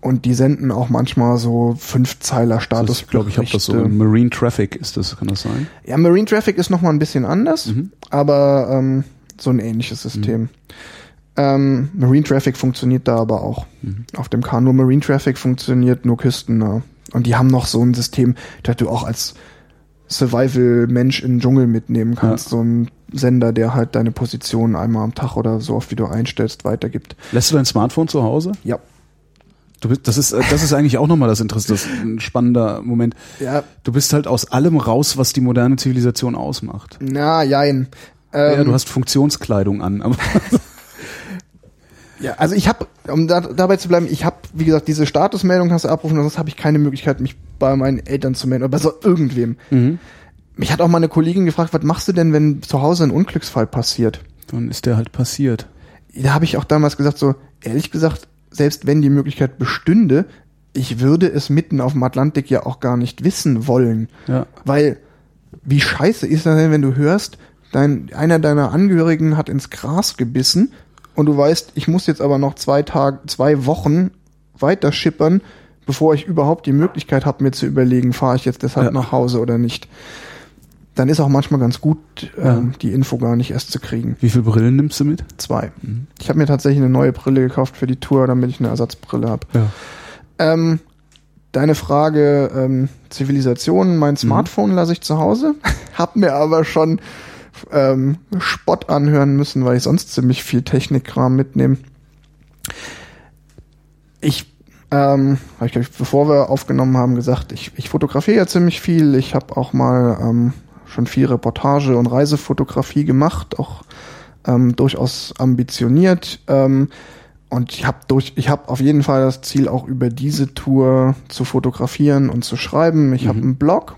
S3: Und die senden auch manchmal so Fünfzeiler Status.
S2: ich glaube, ich habe das so. Marine Traffic ist das, kann das sein?
S3: Ja, Marine Traffic ist noch mal ein bisschen anders, aber ähm, so ein ähnliches System. Ähm, Marine Traffic funktioniert da aber auch. Auf dem Kanu Marine Traffic funktioniert nur küstennah. Und die haben noch so ein System, das du auch als Survival-Mensch im Dschungel mitnehmen kannst.
S2: Ja.
S3: So ein Sender, der halt deine Position einmal am Tag oder so oft wie du einstellst, weitergibt.
S2: Lässt du dein Smartphone zu Hause?
S3: Ja.
S2: Du bist, das ist, äh, das ist eigentlich auch nochmal das Interesse, das ist ein spannender Moment.
S3: Ja,
S2: Du bist halt aus allem raus, was die moderne Zivilisation ausmacht.
S3: na, jein. Ähm,
S2: ja, du hast Funktionskleidung an, aber
S3: Ja, also ich habe, um da, dabei zu bleiben, ich habe, wie gesagt, diese Statusmeldung hast du abrufen, sonst habe ich keine Möglichkeit, mich bei meinen Eltern zu melden oder bei so irgendwem. Mich hat auch mal eine Kollegin gefragt, was machst du denn, wenn zu Hause ein Unglücksfall passiert?
S2: dann ist der halt passiert.
S3: Da habe ich auch damals gesagt, so ehrlich gesagt, selbst wenn die Möglichkeit bestünde, ich würde es mitten auf dem Atlantik ja auch gar nicht wissen wollen.
S2: Ja.
S3: Weil, wie scheiße ist das denn, wenn du hörst, dein, einer deiner Angehörigen hat ins Gras gebissen und du weißt, ich muss jetzt aber noch zwei Tage, zwei Wochen weiter schippern, bevor ich überhaupt die Möglichkeit habe, mir zu überlegen, fahre ich jetzt deshalb
S2: Ja.
S3: nach Hause oder nicht. Dann ist auch manchmal ganz gut, ähm, die Info gar nicht erst zu kriegen.
S2: Wie viele Brillen nimmst du mit?
S3: Zwei. Ich habe mir tatsächlich eine neue Brille gekauft für die Tour, damit ich eine Ersatzbrille habe.
S2: Ja.
S3: Ähm, deine Frage ähm, Zivilisation, mein Smartphone lasse ich zu Hause, hab mir aber schon ähm, Spott anhören müssen, weil ich sonst ziemlich viel Technikkram mitnehme. Ich ähm, hab ich, ich, bevor wir aufgenommen haben, gesagt, ich, ich fotografiere ja ziemlich viel. Ich habe auch mal ähm, schon viel Reportage und Reisefotografie gemacht, auch ähm, durchaus ambitioniert. Ähm, und ich habe durch, ich habe auf jeden Fall das Ziel, auch über diese Tour zu fotografieren und zu schreiben. Ich habe einen Blog,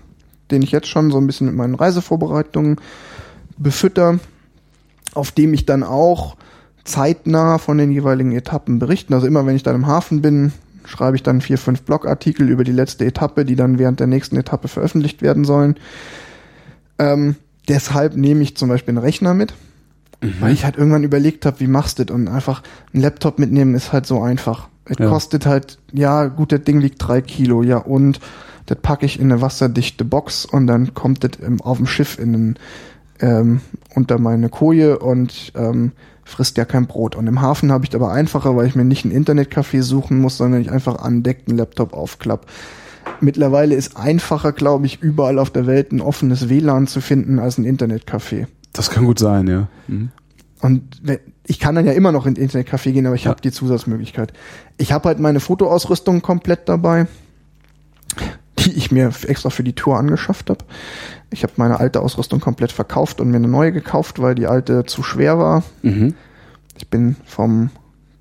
S3: den ich jetzt schon so ein bisschen mit meinen Reisevorbereitungen befütter, auf dem ich dann auch zeitnah von den jeweiligen Etappen berichten. Also immer wenn ich dann im Hafen bin, schreibe ich dann vier, fünf Blogartikel über die letzte Etappe, die dann während der nächsten Etappe veröffentlicht werden sollen. Ähm, deshalb nehme ich zum Beispiel einen Rechner mit, weil ich halt irgendwann überlegt habe, wie machst du das? Und einfach einen Laptop mitnehmen ist halt so einfach. Es
S2: Ja.
S3: kostet halt, ja gut, das Ding wiegt drei Kilo, ja und das packe ich in eine wasserdichte Box und dann kommt das auf dem Schiff in den, ähm, unter meine Koje und ähm, frisst ja kein Brot. Und im Hafen habe ich aber einfacher, weil ich mir nicht ein Internetcafé suchen muss, sondern ich einfach an Deck einen Laptop aufklapp. Mittlerweile ist einfacher, glaube ich, überall auf der Welt ein offenes WLAN zu finden als ein Internetcafé.
S2: Das kann gut sein, ja. Mhm.
S3: Und ich kann dann ja immer noch in Internetcafé gehen, aber ich
S2: Ja.
S3: habe die Zusatzmöglichkeit. Ich habe halt meine Fotoausrüstung komplett dabei, die ich mir extra für die Tour angeschafft habe. Ich habe meine alte Ausrüstung komplett verkauft und mir eine neue gekauft, weil die alte zu schwer war.
S2: Mhm.
S3: Ich bin vom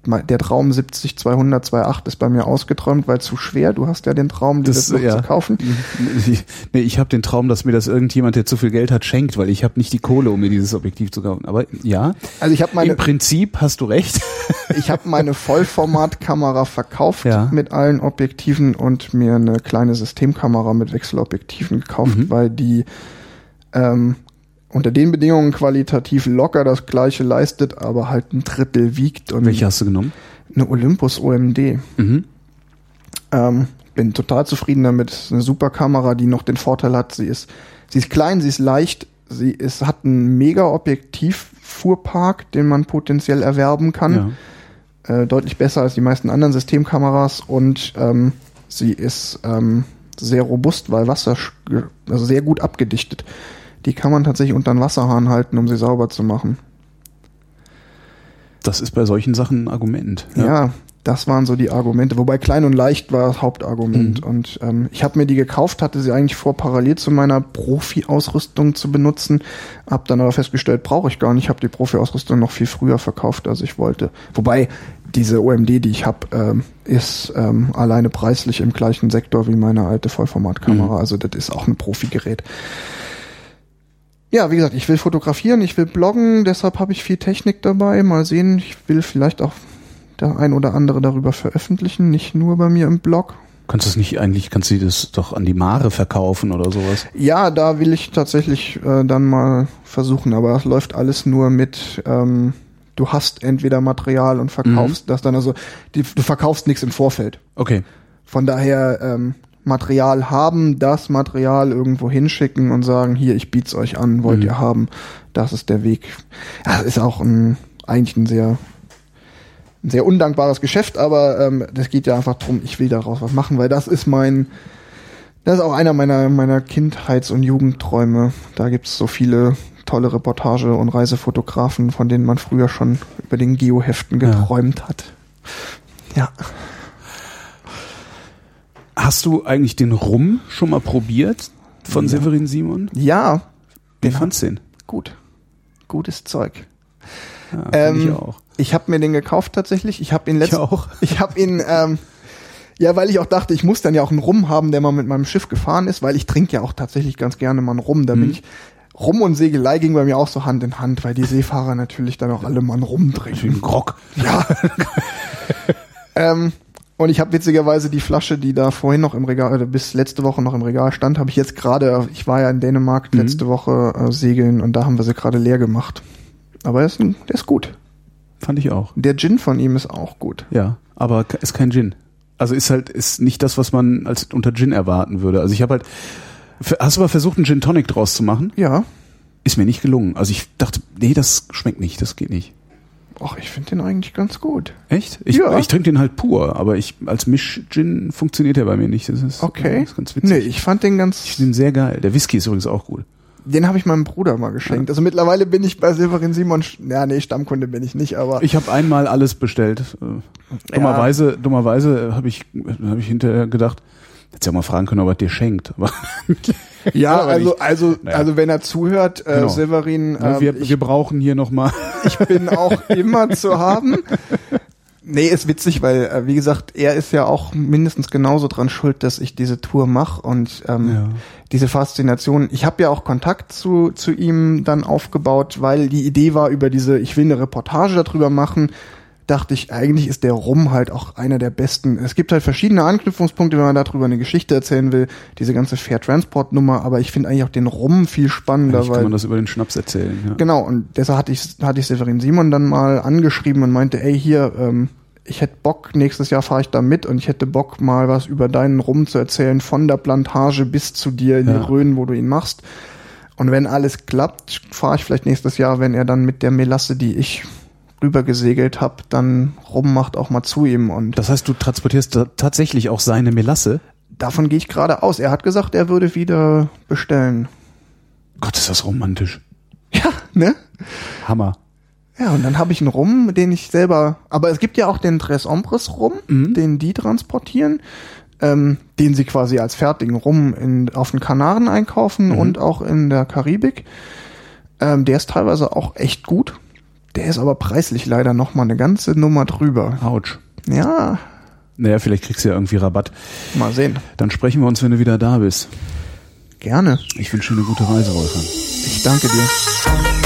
S3: der Traum 70 200 28 ist bei mir ausgeträumt, weil zu schwer. Du hast ja den Traum,
S2: Das,
S3: das, noch
S2: ja.
S3: zu kaufen.
S2: Nee, ich habe den Traum, dass mir das irgendjemand, der zu viel Geld hat, schenkt, weil ich habe nicht die Kohle, um mir dieses Objektiv zu kaufen. Aber ja,
S3: Also ich habe meine
S2: im Prinzip hast du recht.
S3: Ich habe meine Vollformatkamera verkauft
S2: Ja.
S3: mit allen Objektiven und mir eine kleine Systemkamera mit Wechselobjektiven gekauft,
S2: Mhm.
S3: weil die ähm, unter den Bedingungen qualitativ locker das gleiche leistet, aber halt ein Drittel wiegt und
S2: Welche hast du genommen?
S3: eine Olympus OMD.
S2: Mhm.
S3: Ähm, bin total zufrieden damit. Ist eine super Kamera, die noch den Vorteil hat, sie ist, sie ist klein, sie ist leicht, sie ist, hat einen mega Objektiv-Fuhrpark, den man potenziell erwerben kann
S2: Ja.
S3: äh, deutlich besser als die meisten anderen Systemkameras und ähm, sie ist ähm, sehr robust, weil Wasser, also sehr gut abgedichtet. Die kann man tatsächlich unter den Wasserhahn halten, um sie sauber zu machen.
S2: Das ist bei solchen Sachen ein Argument.
S3: Ja, das waren so die Argumente. Wobei klein und leicht war das Hauptargument.
S2: Mhm.
S3: Und ähm, ich habe mir die gekauft, hatte sie eigentlich vor, parallel zu meiner Profi-Ausrüstung zu benutzen. Hab dann aber festgestellt, brauche ich gar nicht. Ich habe die Profi-Ausrüstung noch viel früher verkauft, als ich wollte. Wobei diese OMD, die ich habe, ähm, ist ähm, alleine preislich im gleichen Sektor wie meine alte Vollformatkamera.
S2: Mhm.
S3: Also das ist auch ein Profi-Gerät. Ja, wie gesagt, ich will fotografieren, ich will bloggen, deshalb habe ich viel Technik dabei. Mal sehen, ich will vielleicht auch der ein oder andere darüber veröffentlichen, nicht nur bei mir im Blog.
S2: Kannst du es nicht eigentlich, kannst du das doch an die Mare verkaufen oder sowas?
S3: Ja, da will ich tatsächlich äh, dann mal versuchen, aber es läuft alles nur mit, ähm, du hast entweder Material und verkaufst das dann, also die, du verkaufst nichts im Vorfeld.
S2: Okay.
S3: Von daher ähm, Material haben, das Material irgendwo hinschicken und sagen, hier, ich biet's euch an, wollt
S2: Mhm.
S3: ihr haben. Das ist der Weg. Ja, das ist auch ein, eigentlich ein sehr, ein sehr undankbares Geschäft, aber ähm, das geht ja einfach drum, ich will daraus was machen, weil das ist mein, das ist auch einer meiner, meiner Kindheits- und Jugendträume. Da gibt's so viele tolle Reportage- und Reisefotografen, von denen man früher schon über den Geoheften
S2: Ja.
S3: geträumt hat. Ja.
S2: Hast du eigentlich den Rum schon mal probiert von
S3: Ja.
S2: Severin Simon?
S3: Ja,
S2: Wie
S3: Den
S2: fandst du den?
S3: gut. Gutes Zeug.
S2: Ja,
S3: Ähm,
S2: ich auch.
S3: Ich habe mir den gekauft tatsächlich. Ich habe ihn
S2: Ich
S3: letztens.
S2: auch.
S3: Ich habe ihn. Ähm, ja, weil ich auch dachte, ich muss dann ja auch einen Rum haben, der mal mit meinem Schiff gefahren ist, weil ich trinke ja auch tatsächlich ganz gerne mal einen Rum. Da bin
S2: Mhm.
S3: ich. Rum und Segelei ging bei mir auch so Hand in Hand, weil die Seefahrer natürlich dann auch alle mal einen Rum
S2: Wie
S3: trinken.
S2: ein Grog.
S3: Ja. ähm, Und ich habe witzigerweise die Flasche, die da vorhin noch im Regal, oder bis letzte Woche noch im Regal stand, habe ich jetzt gerade, ich war ja in Dänemark
S2: Mhm.
S3: letzte Woche äh, segeln und da haben wir sie gerade leer gemacht. Aber der ist, ein, der ist gut.
S2: Fand ich auch.
S3: Der Gin von ihm ist auch gut.
S2: Ja, aber ist kein Gin. Also ist halt ist nicht das, was man als unter Gin erwarten würde. Also ich habe halt Hast du mal versucht, einen Gin Tonic draus zu machen?
S3: Ja.
S2: Ist mir nicht gelungen. Also ich dachte, nee, das schmeckt nicht, das geht nicht.
S3: Ach, ich finde den eigentlich ganz gut.
S2: Echt? Ich,
S3: Ja.
S2: ich trinke den halt pur, aber ich als Misch-Gin funktioniert der bei mir nicht. Das ist,
S3: Okay.
S2: Das ist ganz witzig.
S3: Nee, ich fand den ganz.
S2: Ich finde den sehr geil. Der Whisky ist übrigens auch gut.
S3: Den habe ich meinem Bruder mal geschenkt. Also mittlerweile bin ich bei Silverin Simon. Ja, nee, Stammkunde bin ich nicht, aber.
S2: Ich habe einmal alles bestellt. Äh, Dummerweise, dummerweise habe ich, hab ich hinterher gedacht, hättest ja mal fragen können, ob er dir schenkt. Aber
S3: ja, also, also,
S2: Naja.
S3: also wenn er zuhört, äh,
S2: Genau.
S3: Silverin,
S2: ne,
S3: äh,
S2: wir,
S3: ich,
S2: wir brauchen hier nochmal.
S3: ich bin auch immer zu haben. Nee, ist witzig, weil, äh, wie gesagt, er ist ja auch mindestens genauso dran schuld, dass ich diese Tour mache und ähm,
S2: Ja.
S3: diese Faszination. Ich habe ja auch Kontakt zu, zu ihm dann aufgebaut, weil die Idee war über diese, ich will eine Reportage darüber machen, dachte ich, eigentlich ist der Rum halt auch einer der besten. Es gibt halt verschiedene Anknüpfungspunkte, wenn man darüber eine Geschichte erzählen will, diese ganze Fair Transport Nummer, aber ich finde eigentlich auch den Rum viel spannender,
S2: Eigentlich kann
S3: weil
S2: man das über den Schnaps erzählen. Ja.
S3: Genau, und deshalb hatte ich, hatte ich Severin Simon dann mal angeschrieben und meinte, ey, hier, ähm, ich hätte Bock, nächstes Jahr fahre ich da mit und ich hätte Bock, mal was über deinen Rum zu erzählen, von der Plantage bis zu dir in
S2: Ja.
S3: die Rhön, wo du ihn machst. Und wenn alles klappt, fahre ich vielleicht nächstes Jahr, wenn er dann mit der Melasse, die ich rübergesegelt habe, dann rummacht, auch mal zu ihm. Und
S2: Das heißt, du transportierst ta- tatsächlich auch seine Melasse?
S3: davon gehe ich gerade aus. Er hat gesagt, er würde wieder bestellen.
S2: Gott, ist das romantisch.
S3: Ja, ne?
S2: Hammer.
S3: Ja, und dann habe ich einen Rum, den ich selber. Aber es gibt ja auch den Tres Ombres Rum,
S2: Mhm.
S3: den die transportieren, ähm, den sie quasi als fertigen Rum in, auf den Kanaren einkaufen
S2: Mhm.
S3: und auch in der Karibik. Ähm, der ist teilweise auch echt gut. Der ist aber preislich leider noch mal eine ganze Nummer drüber.
S2: Autsch.
S3: Ja,
S2: Naja, vielleicht kriegst du ja irgendwie Rabatt.
S3: mal sehen.
S2: Dann sprechen wir uns, wenn du wieder da bist.
S3: Gerne.
S2: Ich wünsche dir eine gute Reise, Wolfgang.
S3: Ich danke dir.